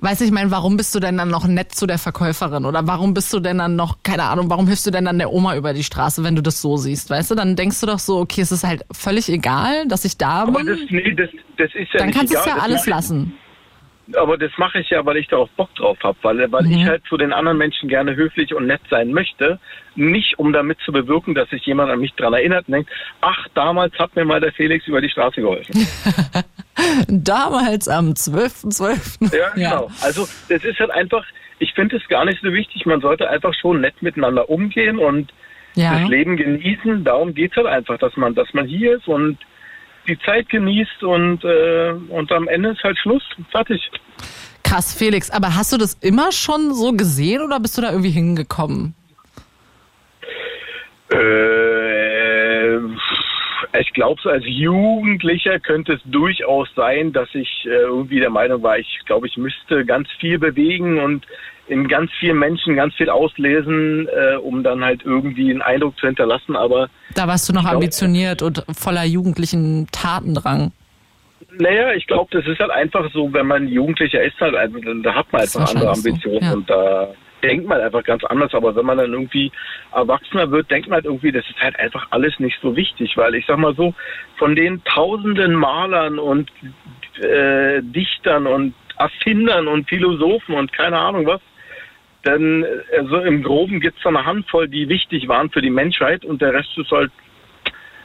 Weißt du, ich meine, warum bist du denn dann noch nett zu der Verkäuferin? Oder warum bist du denn dann noch, keine Ahnung, warum hilfst du denn dann der Oma über die Straße, wenn du das so siehst? Weißt du, dann denkst du doch so, okay, es ist halt völlig egal, dass ich da bin. Aber das, nee, das, das ist ja Dann kannst du es ja alles lassen. Aber das mache ich ja, weil ich da auch Bock drauf habe, weil, weil mhm. ich halt zu den anderen Menschen gerne höflich und nett sein möchte. Nicht, um damit zu bewirken, dass sich jemand an mich dran erinnert und denkt, ach, damals hat mir mal der Felix über die Straße geholfen. damals am 12.12. .12. Ja, genau. Ja. Also das ist halt einfach, ich finde es gar nicht so wichtig. Man sollte einfach schon nett miteinander umgehen und ja. das Leben genießen. Darum geht es halt einfach, dass man, dass man hier ist und die Zeit genießt und, äh, und am Ende ist halt Schluss. Fertig. Krass, Felix. Aber hast du das immer schon so gesehen oder bist du da irgendwie hingekommen? Äh, ich glaube, so als Jugendlicher könnte es durchaus sein, dass ich äh, irgendwie der Meinung war, ich glaube, ich müsste ganz viel bewegen und in ganz vielen Menschen ganz viel auslesen, äh, um dann halt irgendwie einen Eindruck zu hinterlassen. Aber da warst du noch glaub, ambitioniert und voller jugendlichen Tatendrang. Naja, ich glaube, das ist halt einfach so, wenn man Jugendlicher ist, halt, also, da hat man einfach andere Ambitionen so, ja. und da denkt man einfach ganz anders. Aber wenn man dann irgendwie erwachsener wird, denkt man halt irgendwie, das ist halt einfach alles nicht so wichtig, weil ich sag mal so, von den tausenden Malern und äh, Dichtern und Erfindern und Philosophen und keine Ahnung was, denn also im Groben gibt es eine Handvoll, die wichtig waren für die Menschheit und der Rest ist halt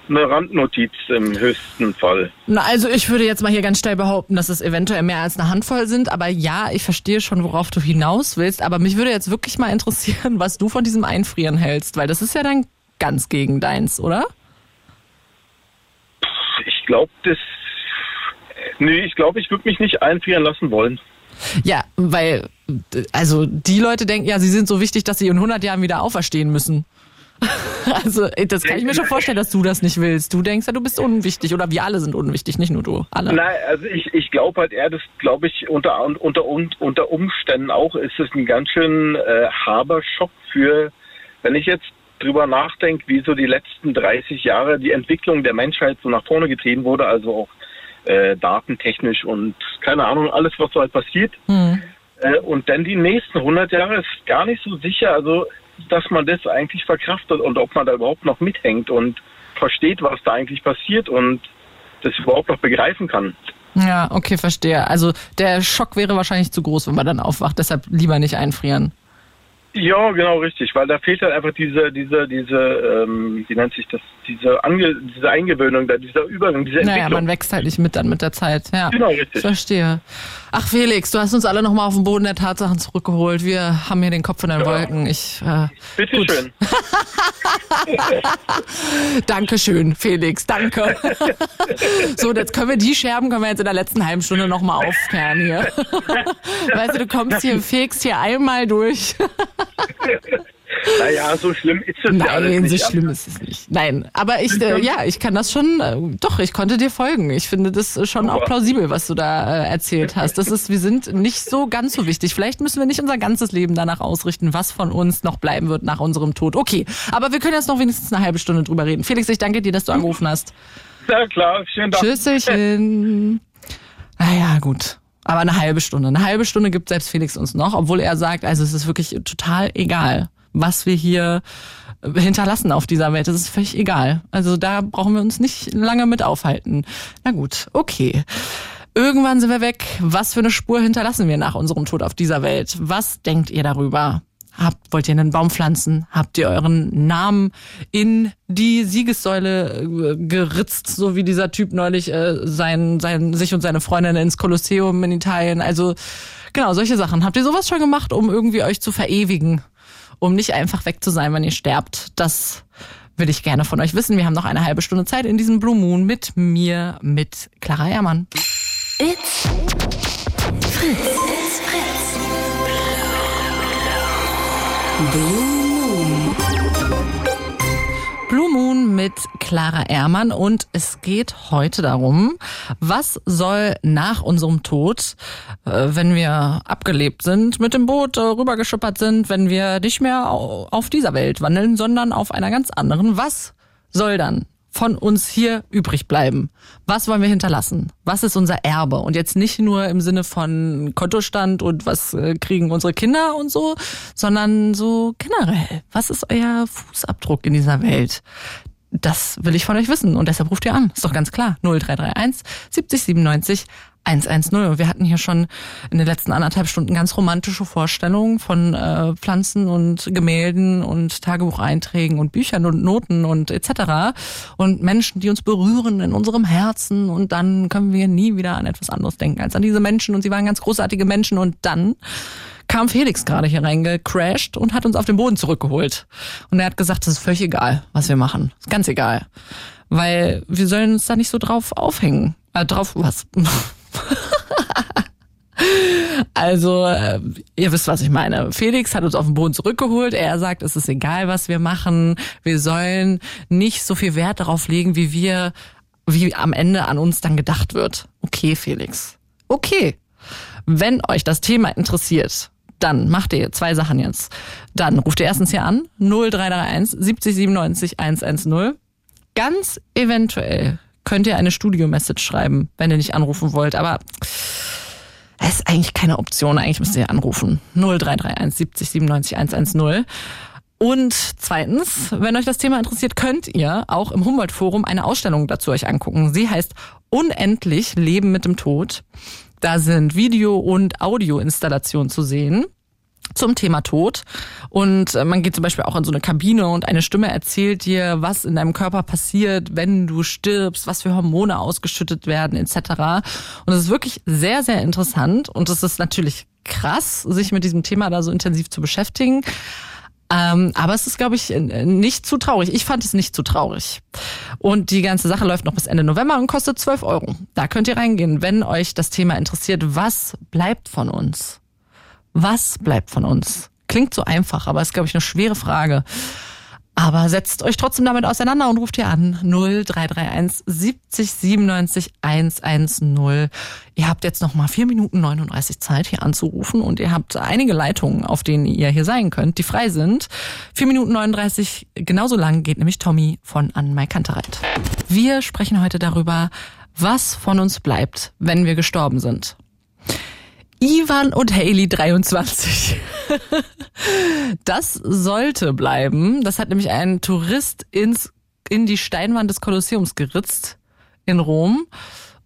eine Randnotiz im höchsten Fall. Na, also ich würde jetzt mal hier ganz schnell behaupten, dass es eventuell mehr als eine Handvoll sind. Aber ja, ich verstehe schon, worauf du hinaus willst. Aber mich würde jetzt wirklich mal interessieren, was du von diesem Einfrieren hältst, weil das ist ja dann ganz gegen deins, oder? Ich glaube, das. Nee, ich glaube, ich würde mich nicht einfrieren lassen wollen. Ja, weil, also die Leute denken ja, sie sind so wichtig, dass sie in 100 Jahren wieder auferstehen müssen. Also, das kann ich mir schon vorstellen, dass du das nicht willst. Du denkst ja, du bist unwichtig oder wir alle sind unwichtig, nicht nur du. Alle. Nein, also ich, ich glaube halt eher, das glaube ich unter, unter, unter Umständen auch, ist es ein ganz schön äh, harber Schock für, wenn ich jetzt drüber nachdenke, wie so die letzten 30 Jahre die Entwicklung der Menschheit so nach vorne getrieben wurde, also auch äh, datentechnisch und keine Ahnung, alles, was so halt passiert. Hm. Äh, und dann die nächsten 100 Jahre ist gar nicht so sicher. Also dass man das eigentlich verkraftet und ob man da überhaupt noch mithängt und versteht, was da eigentlich passiert und das überhaupt noch begreifen kann. Ja, okay, verstehe. Also der Schock wäre wahrscheinlich zu groß, wenn man dann aufwacht, deshalb lieber nicht einfrieren. Ja, genau richtig, weil da fehlt halt einfach diese, diese, diese, ähm, wie nennt sich das, diese, Ange diese Eingewöhnung, dieser Übergang, diese Entwicklung. Naja, man wächst halt nicht mit dann mit der Zeit. Ja, genau richtig. Verstehe. Ach Felix, du hast uns alle nochmal auf den Boden der Tatsachen zurückgeholt. Wir haben hier den Kopf in den ja. Wolken. Ich, äh, Bitteschön. Dankeschön, Felix, danke. so, jetzt können wir die Scherben, können wir jetzt in der letzten halben Stunde nochmal aufkehren hier. weißt du, du kommst hier, fegst hier einmal durch. Naja, so schlimm ist es Nein, ja alles nicht. so schlimm ist es nicht. Nein, aber ich, äh, ja, ich kann das schon, äh, doch, ich konnte dir folgen. Ich finde das schon auch plausibel, was du da äh, erzählt hast. Das ist, wir sind nicht so ganz so wichtig. Vielleicht müssen wir nicht unser ganzes Leben danach ausrichten, was von uns noch bleiben wird nach unserem Tod. Okay, aber wir können jetzt noch wenigstens eine halbe Stunde drüber reden. Felix, ich danke dir, dass du angerufen hast. Ja, klar, vielen Dank. Tschüsschen. Naja, gut. Aber eine halbe Stunde. Eine halbe Stunde gibt selbst Felix uns noch, obwohl er sagt, also es ist wirklich total egal was wir hier hinterlassen auf dieser Welt. Das ist völlig egal. Also da brauchen wir uns nicht lange mit aufhalten. Na gut, okay. Irgendwann sind wir weg. Was für eine Spur hinterlassen wir nach unserem Tod auf dieser Welt? Was denkt ihr darüber? Habt, wollt ihr einen Baum pflanzen? Habt ihr euren Namen in die Siegessäule äh, geritzt, so wie dieser Typ neulich äh, sein, sein, sich und seine Freundin ins Kolosseum in Italien? Also genau, solche Sachen. Habt ihr sowas schon gemacht, um irgendwie euch zu verewigen? Um nicht einfach weg zu sein, wenn ihr sterbt. Das will ich gerne von euch wissen. Wir haben noch eine halbe Stunde Zeit in diesem Blue Moon mit mir, mit Clara Ehrmann. It's Fritz. It's Fritz. Blue Blue Moon mit Clara Ehrmann und es geht heute darum, was soll nach unserem Tod, äh, wenn wir abgelebt sind, mit dem Boot äh, rübergeschippert sind, wenn wir nicht mehr auf dieser Welt wandeln, sondern auf einer ganz anderen, was soll dann von uns hier übrig bleiben? Was wollen wir hinterlassen? Was ist unser Erbe? Und jetzt nicht nur im Sinne von Kontostand und was äh, kriegen unsere Kinder und so, sondern so generell. Was ist euer Fußabdruck in dieser Welt? Das will ich von euch wissen und deshalb ruft ihr an. Ist doch ganz klar. 0331 70 97 110. Und wir hatten hier schon in den letzten anderthalb Stunden ganz romantische Vorstellungen von äh, Pflanzen und Gemälden und Tagebucheinträgen und Büchern und Noten und etc. Und Menschen, die uns berühren in unserem Herzen. Und dann können wir nie wieder an etwas anderes denken als an diese Menschen. Und sie waren ganz großartige Menschen. Und dann kam Felix gerade hier reingecrashed und hat uns auf den Boden zurückgeholt. Und er hat gesagt, das ist völlig egal, was wir machen. Ist ganz egal. Weil wir sollen uns da nicht so drauf aufhängen. Äh, drauf was? Also, äh, ihr wisst, was ich meine. Felix hat uns auf den Boden zurückgeholt. Er sagt, es ist egal, was wir machen. Wir sollen nicht so viel Wert darauf legen, wie wir, wie am Ende an uns dann gedacht wird. Okay, Felix. Okay. Wenn euch das Thema interessiert, dann macht ihr zwei Sachen jetzt. Dann ruft ihr erstens hier an, 0331 70 97 110. Ganz eventuell könnt ihr eine Studio-Message schreiben, wenn ihr nicht anrufen wollt. Aber es ist eigentlich keine Option. Eigentlich müsst ihr anrufen. 0331 70 97 110. Und zweitens, wenn euch das Thema interessiert, könnt ihr auch im Humboldt-Forum eine Ausstellung dazu euch angucken. Sie heißt Unendlich Leben mit dem Tod. Da sind Video- und Audioinstallationen zu sehen. Zum Thema Tod. Und äh, man geht zum Beispiel auch in so eine Kabine und eine Stimme erzählt dir, was in deinem Körper passiert, wenn du stirbst, was für Hormone ausgeschüttet werden, etc. Und es ist wirklich sehr, sehr interessant. Und es ist natürlich krass, sich mit diesem Thema da so intensiv zu beschäftigen. Ähm, aber es ist, glaube ich, nicht zu traurig. Ich fand es nicht zu traurig. Und die ganze Sache läuft noch bis Ende November und kostet 12 Euro. Da könnt ihr reingehen, wenn euch das Thema interessiert. Was bleibt von uns? Was bleibt von uns? Klingt so einfach, aber ist, glaube ich, eine schwere Frage. Aber setzt euch trotzdem damit auseinander und ruft ihr an 0331 70 97 110. Ihr habt jetzt noch mal 4 Minuten 39 Zeit hier anzurufen und ihr habt einige Leitungen, auf denen ihr hier sein könnt, die frei sind. 4 Minuten 39, genauso lang geht nämlich Tommy von Anne Kantereit. Wir sprechen heute darüber, was von uns bleibt, wenn wir gestorben sind. Ivan und Haley 23. das sollte bleiben. Das hat nämlich ein Tourist ins, in die Steinwand des Kolosseums geritzt in Rom.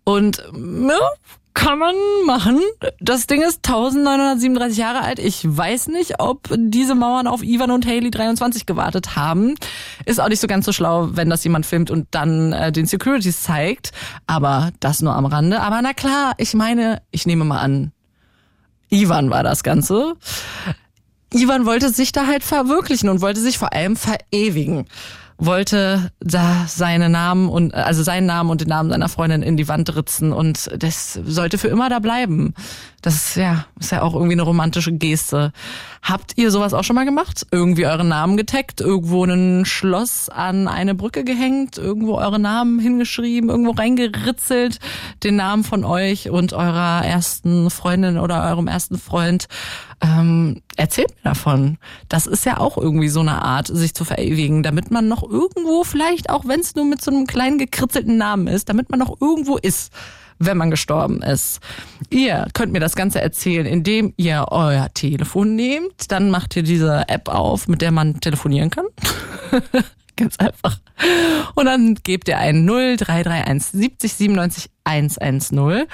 Und ja, kann man machen. Das Ding ist 1937 Jahre alt. Ich weiß nicht, ob diese Mauern auf Ivan und Haley 23 gewartet haben. Ist auch nicht so ganz so schlau, wenn das jemand filmt und dann äh, den Securities zeigt. Aber das nur am Rande. Aber na klar, ich meine, ich nehme mal an, Ivan war das Ganze. Ivan wollte sich da halt verwirklichen und wollte sich vor allem verewigen wollte da seine Namen und also seinen Namen und den Namen seiner Freundin in die Wand ritzen und das sollte für immer da bleiben. Das ist ja, ist ja auch irgendwie eine romantische Geste. Habt ihr sowas auch schon mal gemacht? Irgendwie euren Namen getaggt, irgendwo ein Schloss an eine Brücke gehängt, irgendwo eure Namen hingeschrieben, irgendwo reingeritzelt, den Namen von euch und eurer ersten Freundin oder eurem ersten Freund ähm, erzählt mir davon. Das ist ja auch irgendwie so eine Art, sich zu verewigen, damit man noch irgendwo vielleicht, auch wenn es nur mit so einem kleinen gekritzelten Namen ist, damit man noch irgendwo ist wenn man gestorben ist. Ihr könnt mir das Ganze erzählen, indem ihr euer Telefon nehmt. Dann macht ihr diese App auf, mit der man telefonieren kann. Ganz einfach. Und dann gebt ihr ein 0331 70 97 110.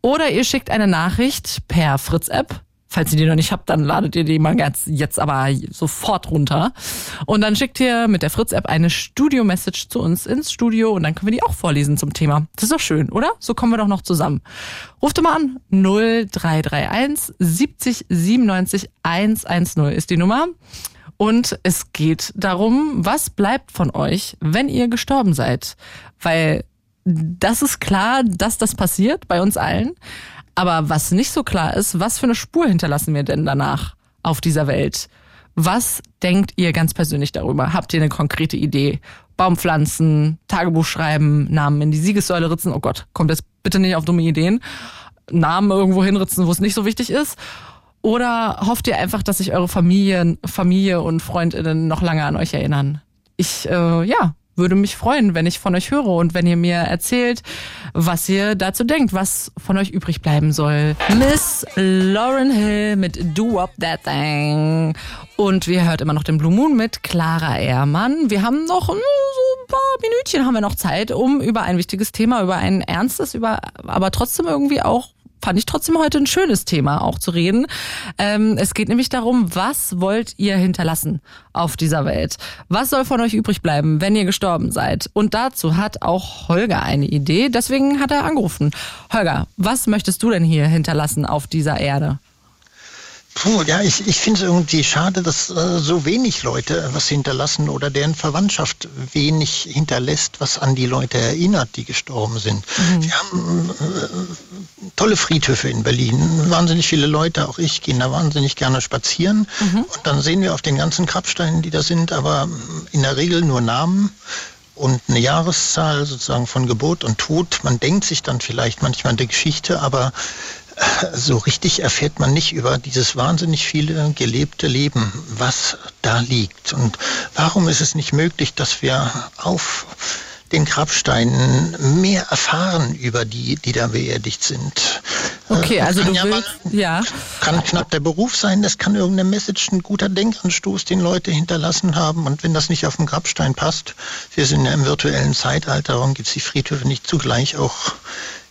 Oder ihr schickt eine Nachricht per Fritz-App Falls ihr die noch nicht habt, dann ladet ihr die mal ganz jetzt aber sofort runter. Und dann schickt ihr mit der Fritz-App eine Studio-Message zu uns ins Studio und dann können wir die auch vorlesen zum Thema. Das ist doch schön, oder? So kommen wir doch noch zusammen. Ruft mal an. 0331 70 97 110 ist die Nummer. Und es geht darum, was bleibt von euch, wenn ihr gestorben seid. Weil das ist klar, dass das passiert bei uns allen. Aber was nicht so klar ist, was für eine Spur hinterlassen wir denn danach auf dieser Welt? Was denkt ihr ganz persönlich darüber? Habt ihr eine konkrete Idee? Baumpflanzen, Tagebuch schreiben, Namen in die Siegessäule ritzen. Oh Gott, kommt jetzt bitte nicht auf dumme Ideen. Namen irgendwo hinritzen, wo es nicht so wichtig ist. Oder hofft ihr einfach, dass sich eure Familien, Familie und Freundinnen noch lange an euch erinnern? Ich, äh, ja, würde mich freuen, wenn ich von euch höre und wenn ihr mir erzählt, was ihr dazu denkt, was von euch übrig bleiben soll. Miss Lauren Hill mit Do Up That Thing. Und wir hört immer noch den Blue Moon mit Clara Ehrmann. Wir haben noch hm, so ein paar Minütchen haben wir noch Zeit, um über ein wichtiges Thema, über ein ernstes, über aber trotzdem irgendwie auch fand ich trotzdem heute ein schönes Thema auch zu reden. Ähm, es geht nämlich darum, was wollt ihr hinterlassen auf dieser Welt? Was soll von euch übrig bleiben, wenn ihr gestorben seid? Und dazu hat auch Holger eine Idee, deswegen hat er angerufen. Holger, was möchtest du denn hier hinterlassen auf dieser Erde? Puh, ja, ich, ich finde es irgendwie schade, dass äh, so wenig Leute was hinterlassen oder deren Verwandtschaft wenig hinterlässt, was an die Leute erinnert, die gestorben sind. Mhm. Wir haben äh, tolle Friedhöfe in Berlin. Wahnsinnig viele Leute, auch ich, gehen da wahnsinnig gerne spazieren. Mhm. Und dann sehen wir auf den ganzen Grabsteinen, die da sind, aber in der Regel nur Namen und eine Jahreszahl sozusagen von Geburt und Tod. Man denkt sich dann vielleicht manchmal die Geschichte, aber so richtig erfährt man nicht über dieses wahnsinnig viele gelebte Leben, was da liegt. Und warum ist es nicht möglich, dass wir auf den Grabsteinen mehr erfahren über die, die da beerdigt sind. Okay, äh, also du ja willst, mal, ja. Kann knapp der Beruf sein, das kann irgendeine Message, ein guter Denkanstoß, den Leute hinterlassen haben. Und wenn das nicht auf dem Grabstein passt, wir sind ja im virtuellen Zeitalter, warum gibt es die Friedhöfe nicht zugleich auch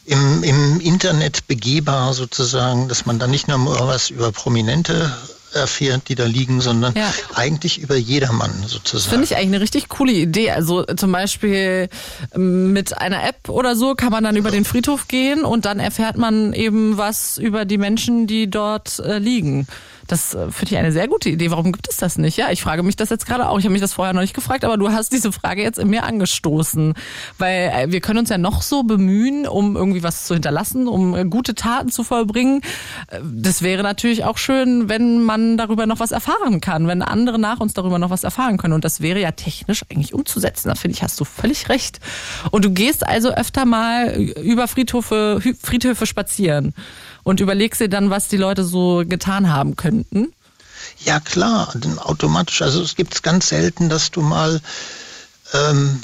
im, im Internet begehbar sozusagen, dass man dann nicht nur was über Prominente erfährt, die da liegen, sondern ja. eigentlich über jedermann sozusagen. Finde ich eigentlich eine richtig coole Idee. Also zum Beispiel ähm, mit einer App oder so kann man dann über den Friedhof gehen und dann erfährt man eben was über die Menschen, die dort äh, liegen. Das äh, finde ich eine sehr gute Idee. Warum gibt es das nicht? Ja, ich frage mich das jetzt gerade auch. Ich habe mich das vorher noch nicht gefragt, aber du hast diese Frage jetzt in mir angestoßen. Weil äh, wir können uns ja noch so bemühen, um irgendwie was zu hinterlassen, um äh, gute Taten zu vollbringen. Das wäre natürlich auch schön, wenn man darüber noch was erfahren kann, wenn andere nach uns darüber noch was erfahren können. Und das wäre ja technisch eigentlich umzusetzen. Da finde ich, hast du völlig recht. Und du gehst also öfter mal über Friedhöfe, Friedhöfe spazieren und überlegst dir dann, was die Leute so getan haben könnten? Ja klar, automatisch. Also es gibt es ganz selten, dass du mal ähm,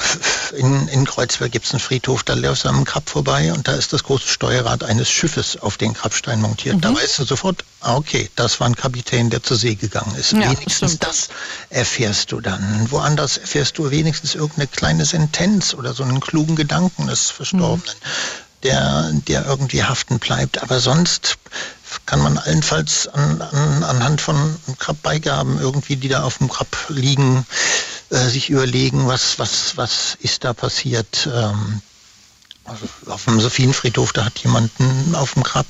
in, in Kreuzberg gibt es einen Friedhof, da läufst du am Grab vorbei und da ist das große Steuerrad eines Schiffes auf den Grabstein montiert. Mhm. Da weißt du sofort, ah, okay, das war ein Kapitän, der zur See gegangen ist. Ja, wenigstens stimmt. das erfährst du dann. Woanders erfährst du wenigstens irgendeine kleine Sentenz oder so einen klugen Gedanken des Verstorbenen. Mhm der, der irgendwie haften bleibt. Aber sonst kann man allenfalls an, an, anhand von Grabbeigaben irgendwie, die da auf dem Grab liegen, äh, sich überlegen, was, was, was ist da passiert. Ähm, also auf dem Sophienfriedhof, da hat jemand auf dem Grab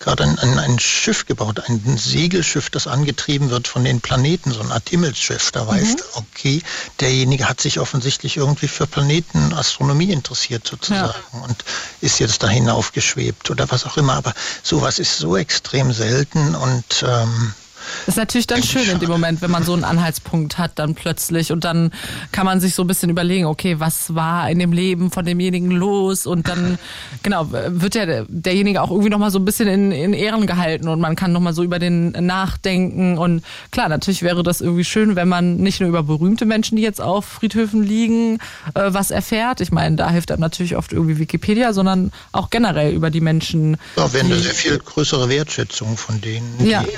gerade ein, ein, ein, Schiff gebaut, ein Segelschiff, das angetrieben wird von den Planeten, so ein Art Himmelsschiff. Da mhm. weißt du, okay, derjenige hat sich offensichtlich irgendwie für Planeten, Astronomie interessiert sozusagen ja. und ist jetzt da hinaufgeschwebt oder was auch immer. Aber sowas ist so extrem selten und ähm, ist natürlich dann schön in dem Moment, wenn man so einen Anhaltspunkt hat dann plötzlich und dann kann man sich so ein bisschen überlegen, okay, was war in dem Leben von demjenigen los und dann, genau, wird ja derjenige auch irgendwie nochmal so ein bisschen in, in Ehren gehalten und man kann nochmal so über den nachdenken und klar, natürlich wäre das irgendwie schön, wenn man nicht nur über berühmte Menschen, die jetzt auf Friedhöfen liegen, äh, was erfährt. Ich meine, da hilft einem natürlich oft irgendwie Wikipedia, sondern auch generell über die Menschen. Ja, wenn eine sehr viel größere Wertschätzung von denen, ja. die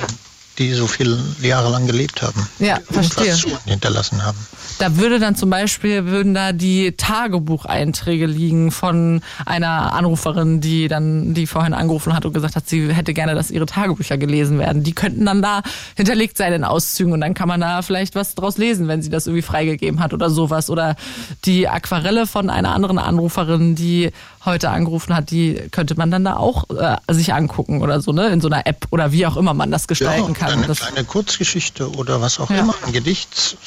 die so viele Jahre lang gelebt haben. Ja, verstehe. hinterlassen haben. Da würde dann zum Beispiel, würden da die Tagebucheinträge liegen von einer Anruferin, die dann, die vorhin angerufen hat und gesagt hat, sie hätte gerne, dass ihre Tagebücher gelesen werden. Die könnten dann da hinterlegt sein in Auszügen und dann kann man da vielleicht was draus lesen, wenn sie das irgendwie freigegeben hat oder sowas. Oder die Aquarelle von einer anderen Anruferin, die heute angerufen hat, die könnte man dann da auch äh, sich angucken oder so, ne? In so einer App oder wie auch immer man das gestalten ja, kann. Eine kleine Kurzgeschichte oder was auch ja. immer, ein Gedicht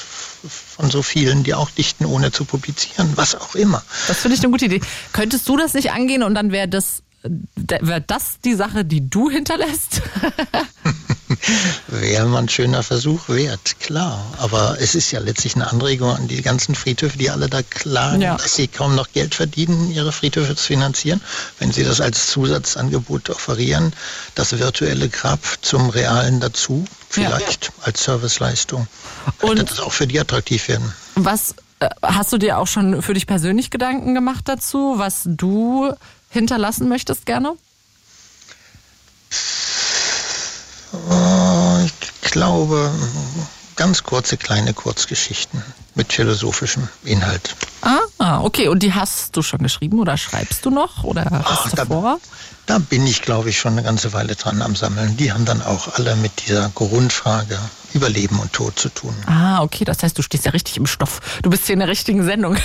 von so vielen, die auch dichten, ohne zu publizieren, was auch immer. Das finde ich eine gute Idee. Könntest du das nicht angehen und dann wäre das, wäre das die Sache, die du hinterlässt? Wäre mal ein schöner Versuch wert, klar. Aber es ist ja letztlich eine Anregung an die ganzen Friedhöfe, die alle da klagen, ja. dass sie kaum noch Geld verdienen, ihre Friedhöfe zu finanzieren. Wenn sie das als Zusatzangebot offerieren, das virtuelle Grab zum realen dazu, vielleicht ja. als Serviceleistung, könnte Und das auch für die attraktiv werden. Was äh, hast du dir auch schon für dich persönlich Gedanken gemacht dazu, was du hinterlassen möchtest gerne? Oh, glaube, ganz kurze kleine Kurzgeschichten mit philosophischem Inhalt. Ah, okay. Und die hast du schon geschrieben oder schreibst du noch oder hast Ach, du da, vor? Da bin ich, glaube ich, schon eine ganze Weile dran am Sammeln. Die haben dann auch alle mit dieser Grundfrage über Leben und Tod zu tun. Ah, okay. Das heißt, du stehst ja richtig im Stoff. Du bist hier in der richtigen Sendung.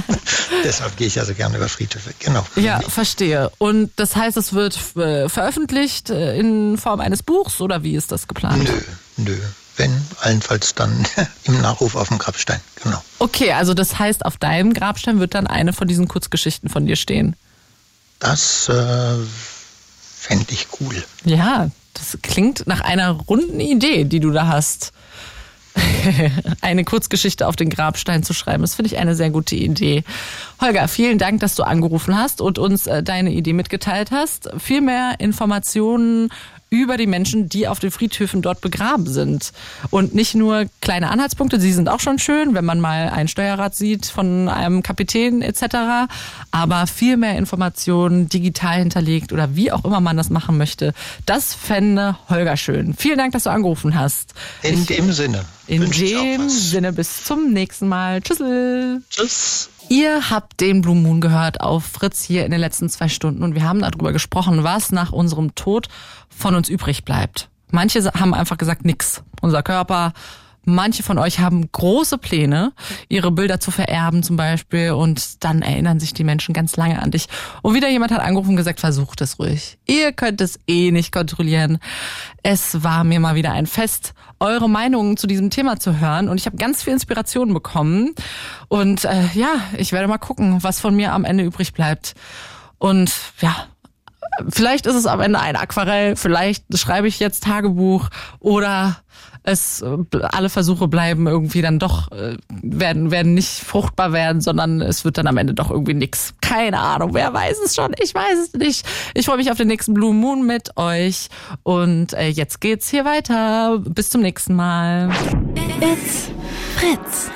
Deshalb gehe ich also gerne über Friedhöfe. Genau. Ja, verstehe. Und das heißt, es wird äh, veröffentlicht äh, in Form eines Buchs oder wie ist das geplant? Nö, nö wenn, allenfalls dann im Nachruf auf dem Grabstein. Genau. Okay, also das heißt, auf deinem Grabstein wird dann eine von diesen Kurzgeschichten von dir stehen. Das äh, fände ich cool. Ja, das klingt nach einer runden Idee, die du da hast. eine Kurzgeschichte auf den Grabstein zu schreiben. Das finde ich eine sehr gute Idee. Holger, vielen Dank, dass du angerufen hast und uns äh, deine Idee mitgeteilt hast. Viel mehr Informationen über die Menschen, die auf den Friedhöfen dort begraben sind. Und nicht nur kleine Anhaltspunkte, sie sind auch schon schön, wenn man mal ein Steuerrad sieht von einem Kapitän etc., aber viel mehr Informationen digital hinterlegt oder wie auch immer man das machen möchte. Das fände Holger schön. Vielen Dank, dass du angerufen hast. In ich, dem Sinne. In dem Sinne, bis zum nächsten Mal. Tschüssel. Tschüss. Ihr habt den Blue Moon gehört auf Fritz hier in den letzten zwei Stunden und wir haben darüber gesprochen, was nach unserem Tod von uns übrig bleibt. Manche haben einfach gesagt, nix. Unser Körper Manche von euch haben große Pläne, ihre Bilder zu vererben zum Beispiel und dann erinnern sich die Menschen ganz lange an dich. Und wieder jemand hat angerufen und gesagt, versucht es ruhig. Ihr könnt es eh nicht kontrollieren. Es war mir mal wieder ein Fest, eure Meinungen zu diesem Thema zu hören und ich habe ganz viel Inspiration bekommen. Und äh, ja, ich werde mal gucken, was von mir am Ende übrig bleibt. Und ja, vielleicht ist es am Ende ein Aquarell, vielleicht schreibe ich jetzt Tagebuch oder es alle Versuche bleiben irgendwie dann doch äh, werden werden nicht fruchtbar werden, sondern es wird dann am Ende doch irgendwie nix. Keine Ahnung, wer weiß es schon? Ich weiß es nicht. Ich freue mich auf den nächsten Blue Moon mit euch und äh, jetzt geht's hier weiter. Bis zum nächsten Mal. It's Fritz.